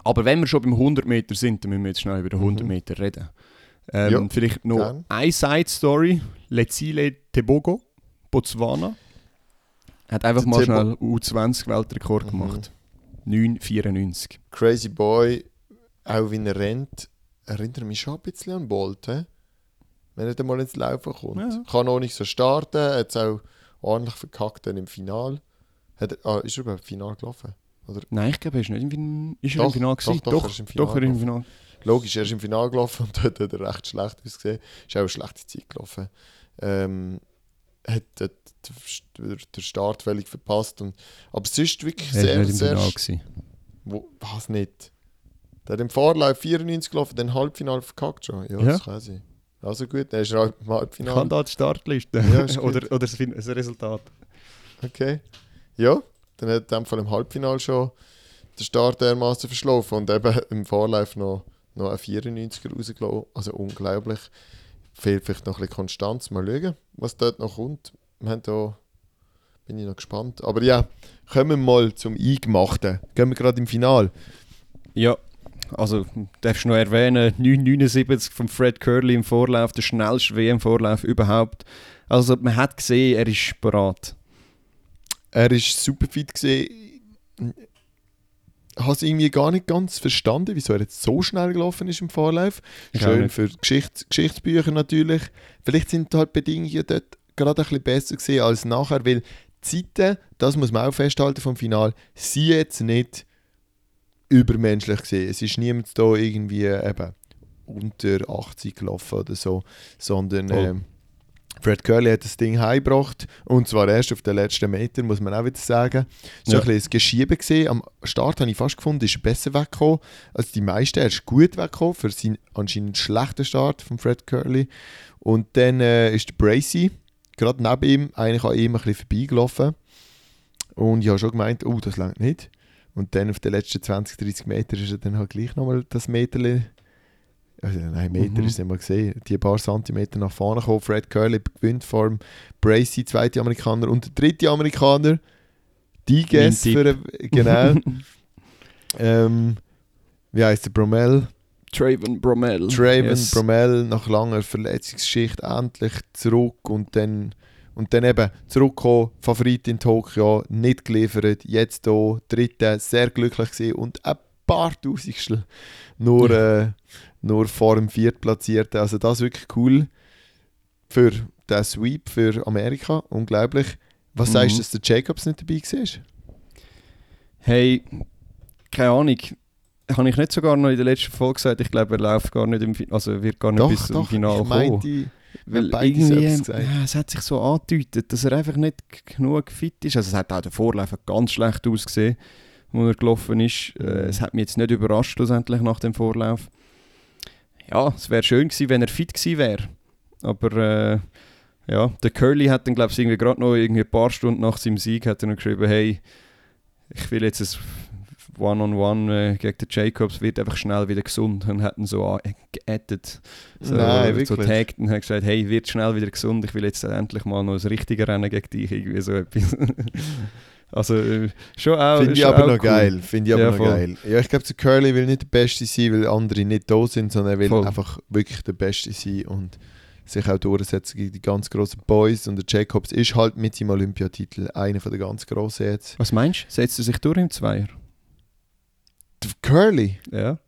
Aber wenn wir schon beim 100 Meter sind, dann müssen wir jetzt schnell über den 100 Mhm. Meter reden. Ähm, Ja, vielleicht noch gern. eine Side-Story. Lezile Tebogo, Botswana, hat einfach mal schnell U20-Weltrekord Mhm. gemacht. 9,94. Crazy Boy, auch wenn er rennt, erinnert mich schon ein bisschen an Bolt. He? Wenn er dann mal ins Laufen kommt. Ja. Kann auch nicht so starten, hat es auch ordentlich verkackt dann im Finale. Hat, er- ah, ist er überhaupt im Finale gelaufen? Nein, ich glaube, er ist nicht im, Fin ist er Doch, im Finale gewesen. doch, doch, er ist im Finale doch, er ist im Finale. Logisch, er ist im Finale gelaufen und dort hat er recht schlecht ausgesehen. Ist auch eine schlechte Zeit gelaufen. Ähm, hat den den Start völlig verpasst. Und, aber es ist wirklich Er sehr, sehr gewesen. Wo, was nicht? Der hat im Vorlauf 94 gelaufen, dann Halbfinale verkackt schon. Ja, Ja. das kann sein. Also gut, dann ist er halt im Halbfinale. kann da die Startliste. Ja, oder, oder das, Resultat. Okay. Ja, dann hat er in dem Fall im Halbfinale schon den Start dermaßen verschlafen und eben im Vorlauf noch, noch ein 94er rausgelassen. Also unglaublich. Fehlt vielleicht noch ein bisschen Konstanz. Mal schauen, was dort noch kommt. Wir haben da, bin ich noch gespannt. Aber ja, kommen wir mal zum Eingemachten. Gehen wir gerade im Finale. Ja, also darfst du noch erwähnen, 9,79 von Fred Curley im Vorlauf, der schnellste WM-Vorlauf überhaupt. Also man hat gesehen, er ist bereit. Er war super fit. Gewesen. Habe es irgendwie gar nicht ganz verstanden, wieso er jetzt so schnell gelaufen ist im Vorlauf. Schön für Geschichts Geschichtsbücher natürlich. Vielleicht sind halt Bedingungen dort gerade ein bisschen besser gewesen als nachher, weil die Zeiten, das muss man auch festhalten vom Final, sind jetzt nicht übermenschlich gesehen. Es ist niemand da irgendwie eben unter 80 gelaufen oder so, sondern Voll. ähm, Fred Curley hat das Ding heimgebracht und zwar erst auf den letzten Meter, muss man auch wieder sagen. So Ja. ein bisschen ein Geschiebe gesehen. Am Start habe ich fast gefunden, ist er besser weggekommen als die meisten. Er ist gut weggekommen für seinen anscheinend schlechten Start von Fred Curley. Und dann äh, ist der Bracy gerade neben ihm, eigentlich an ihm ein bisschen vorbeigelaufen. Und ich habe schon gemeint, oh, das langt nicht. Und dann auf den letzten 20, 30 Metern ist er dann halt gleich nochmal das Meterli, also nein, Meter Mhm. ist nicht mal gesehen, die paar Zentimeter nach vorne gekommen. Fred Curley gewinnt vor dem Bracy, zweite Amerikaner und der dritte Amerikaner, die Guess Tipp. für einen- genau. ähm, wie heißt der Bromell? Traven Bromell. Traven Yes. Bromell nach langer Verletzungsgeschichte endlich zurück und dann, und dann eben zurückgekommen, Favorit in Tokio, nicht geliefert, jetzt hier, dritte, sehr glücklich gewesen und ein paar Tausendstel nur, äh, nur vor dem Viertplatzierten. Also das ist wirklich cool für den Sweep für Amerika, unglaublich. Was Mhm. sagst du, dass der Jacobs nicht dabei war? Hey, keine Ahnung. Habe ich nicht sogar noch in der letzten Folge gesagt, ich glaube, er läuft gar nicht im Finale, also wird gar nicht bis zum Finale kommen. meinte, Weil irgendwie, ja, es hat sich so angedeutet, dass er einfach nicht genug fit ist. Also es hat auch der Vorlauf ganz schlecht ausgesehen, wo er gelaufen ist. Äh, es hat mich jetzt nicht überrascht schlussendlich nach dem Vorlauf. Ja, es wäre schön gewesen, wenn er fit gewesen wäre. Aber äh, ja, der Curly hat dann glaube ich irgendwie gerade noch irgendwie ein paar Stunden nach seinem Sieg hat er noch geschrieben, hey, ich will jetzt ein One-on-One äh, gegen den Jacobs, wird einfach schnell wieder gesund und hat ihn so geaddet. So, Nein, so wirklich. tagged und hat gesagt, hey, wird schnell wieder gesund, ich will jetzt endlich mal noch ein richtiges Rennen gegen dich, irgendwie so etwas. also äh, schon auch Finde ich aber noch cool. geil. Finde ich aber Ja, noch voll. geil. Ja, ich glaube, der Curly will nicht der Beste sein, weil andere nicht da sind, sondern er will Voll. einfach wirklich der Beste sein und sich auch durchsetzen gegen die ganz grossen Boys. Und der Jacobs ist halt mit seinem Olympiatitel einer von der ganz grossen jetzt. Was meinst du? Setzt er sich durch im Zweier? Der Curly, Ja.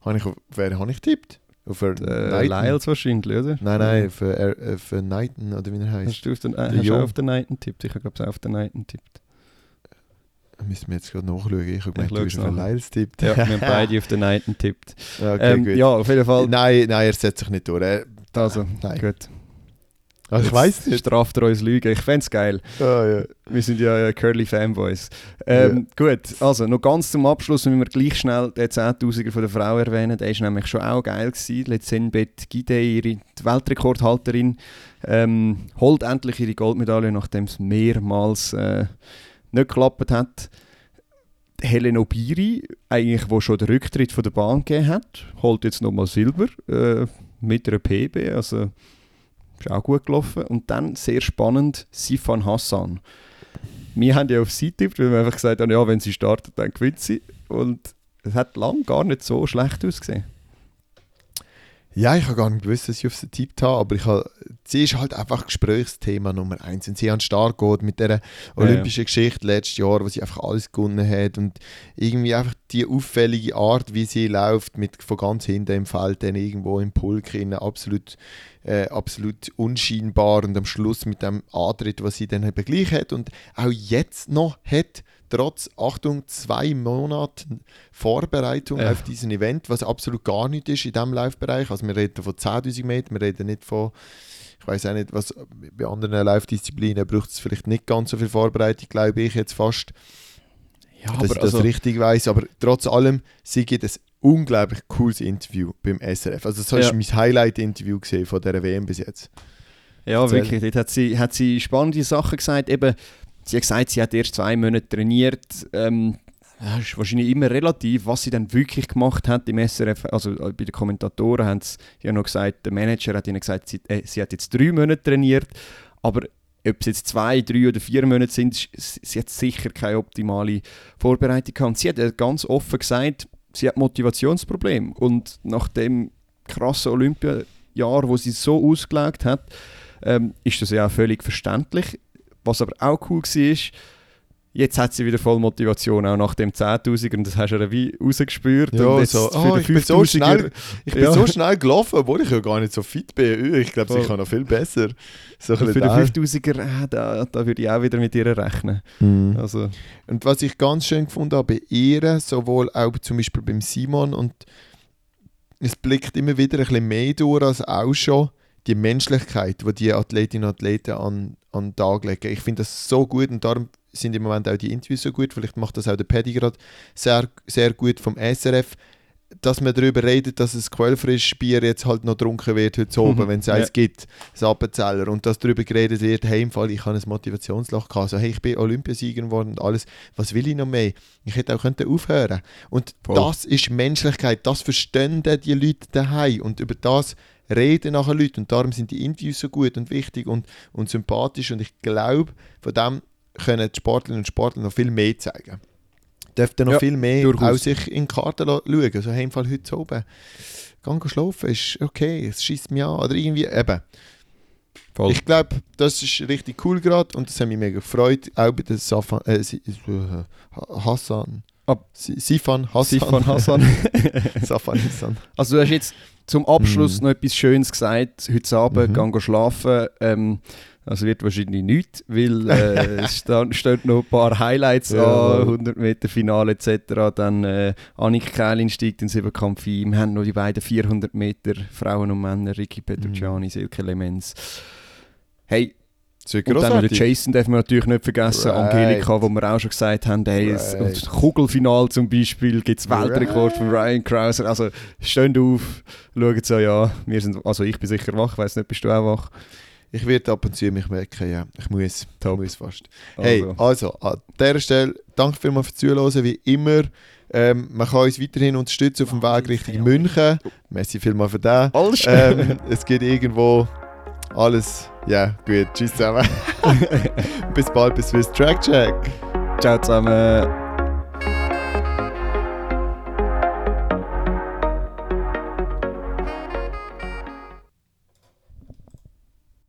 habe ich wer habe ich tippt? Der Äh, Lyles wahrscheinlich, oder? Nein, nein, auf, äh, äh, Knighton oder wie er heißt. Hast du auf den, äh, hast auch auf den Nighten tippt? Ich habe glaube auf den Nighten tippt. Müssen wir jetzt gerade nachschauen. Ich habe gemeint, du hast es auf nachher. Lyles tippt. Ja, wir haben beide auf den Nighten tippt. okay, ähm, ja, auf jeden Fall. Nein, nein, er setzt sich nicht durch. Also, nein. gut. Also, ich weiß nicht. Straft er uns Lügen. Ich fände es geil. Ah, ja. Wir sind ja Curly Fanboys. Ähm, Gut, also noch ganz zum Abschluss müssen wir gleich schnell den 10.000er von der Frau erwähnen. Der war nämlich schon auch geil. Lezenbet Gide, ihre die Weltrekordhalterin, ähm, holt endlich ihre Goldmedaille, nachdem es mehrmals äh, nicht geklappt hat. Helen Obiri, eigentlich, wo schon den Rücktritt von der Bahn gegeben hat, holt jetzt nochmal Silber äh, mit einer PB. Also ist auch gut gelaufen. Und dann sehr spannend, Sifan Hassan. Wir haben ja auf sie getippt, weil wir einfach gesagt haben, ja, wenn sie startet, dann gewinnt sie. Und es hat lang gar nicht so schlecht ausgesehen. Ja, ich habe gar nicht gewusst, dass ich auf sie tippt habe, aber ich habe, sie ist halt einfach Gesprächsthema Nummer eins. Und sie haben stark geht mit der olympischen Geschichte letztes Jahr, wo sie einfach alles gewonnen hat. Und irgendwie einfach die auffällige Art, wie sie läuft, mit von ganz hinten im Feld, dann irgendwo im Pulk rein, absolut, äh, absolut unscheinbar. Und am Schluss mit dem Antritt, was sie dann eben gleich hat und auch jetzt noch hat, trotz, Achtung, zwei Monaten Vorbereitung Ja. auf diesen Event, was absolut gar nicht ist in diesem Laufbereich. Also wir reden von 10'000 Meter, wir reden nicht von, ich weiß auch nicht, was bei anderen Laufdisziplinen braucht es vielleicht nicht ganz so viel Vorbereitung, glaube ich jetzt fast, Ja, dass ich das richtig weiß. Aber trotz allem, sie gibt ein unglaublich cooles Interview beim SRF. Also das Ja. ist mein Highlight-Interview gesehen von dieser WM bis jetzt. Ja, Erzähl. wirklich. Dort hat sie, hat sie spannende Sachen gesagt. Eben, sie hat gesagt, sie hat erst zwei Monate trainiert. Ähm, das ist wahrscheinlich immer relativ, was sie dann wirklich gemacht hat im SRF. Also äh, bei den Kommentatoren haben sie ja noch gesagt, der Manager hat ihnen gesagt, sie, äh, sie hat jetzt drei Monate trainiert. Aber ob es jetzt zwei, drei oder vier Monate sind, sie hat sicher keine optimale Vorbereitung gehabt. Und sie hat ganz offen gesagt, sie hat Motivationsprobleme. Und nach dem krassen Olympiajahr, wo sie so ausgelegt hat, ähm, ist das ja auch völlig verständlich. Was aber auch cool war, ist, jetzt hat sie wieder voll Motivation, auch nach dem 10'000er und das hast du ja wie rausgespürt. Ja, und jetzt so, für oh, ich bin so 5000er schnell, ich bin Ja. so schnell gelaufen, obwohl ich ja gar nicht so fit bin. Ich glaube, sie kann noch viel besser. So Für den da. 5000er, äh, da, da würde ich auch wieder mit ihr rechnen. Mhm. Also, Und was ich ganz schön gefunden habe bei ihr, sowohl auch zum Beispiel beim Simon, und es blickt immer wieder ein bisschen mehr durch als auch schon, die Menschlichkeit, die die Athletinnen und Athleten an, an den Tag legen. Ich finde das so gut und darum sind im Moment auch die Interviews so gut. Vielleicht macht das auch der Paddy gerade sehr, sehr gut vom SRF, dass man darüber redet, dass das Quellfrischbier jetzt halt noch getrunken wird heute oben, Mhm, wenn es ja. eins gibt, das Appenzeller. Und dass darüber geredet wird, hey, im Fall, ich habe ein Motivationsloch gehabt. Also, hey, ich bin Olympiasieger geworden und alles. Was will ich noch mehr? Ich hätte auch können aufhören Und Voll. das ist Menschlichkeit. Das verstehen die Leute daheim. Und über das reden nachher Leute. Und darum sind die Interviews so gut und wichtig und, und sympathisch. Und ich glaube, von dem können die Sportlerinnen und Sportler noch viel mehr zeigen. Dürften noch Ja, viel mehr durchaus. auch sich in die Karte la- schauen. Also, im Fall heute oben. Gehen schlafen ist okay, es schießt mich an. Oder irgendwie, eben. voll. Ich glaube, das ist richtig cool gerade und das hat mich mega gefreut. Auch bei der Safan, äh, Hassan. Ab- Si- Sifan Hassan. Sifan Hassan. Safan Hassan. Also du hast jetzt zum Abschluss Mhm. noch etwas Schönes gesagt. Heute Abend Mhm. mhm. gehen schlafen. Ähm, also wird wahrscheinlich nichts, weil äh, es stehen noch ein paar Highlights Ja. an, 100 Meter Finale etc. Dann äh, Annik Kählin steigt in Siebenkampf ein. Wir haben noch die beiden 400 Meter Frauen und Männer, Ricky Petrucciani, Silke Lemens. Hey, Das und dann grossartig. Jason dürfen wir natürlich nicht vergessen, Right. Angelika, wo wir auch schon gesagt haben, hey, Right. und das Kugelfinal zum Beispiel gibt es Weltrekord von Ryan Krauser. Also steht auf, schaut so, ja, wir sind, also ich bin sicher wach, ich weiß nicht, bist du auch wach? Ich werde ab und zu mich merken, ja, ich muss, Top. muss fast. Hey, Also. also, an dieser Stelle, danke vielmals fürs Zuhören, wie immer. Ähm, man kann uns weiterhin unterstützen auf dem Weg Richtung München. Merci vielmals für das. Alles Ähm, es geht irgendwo alles. Ja, gut. Tschüss zusammen. bis bald, bis Swiss Track Check. Ciao zusammen.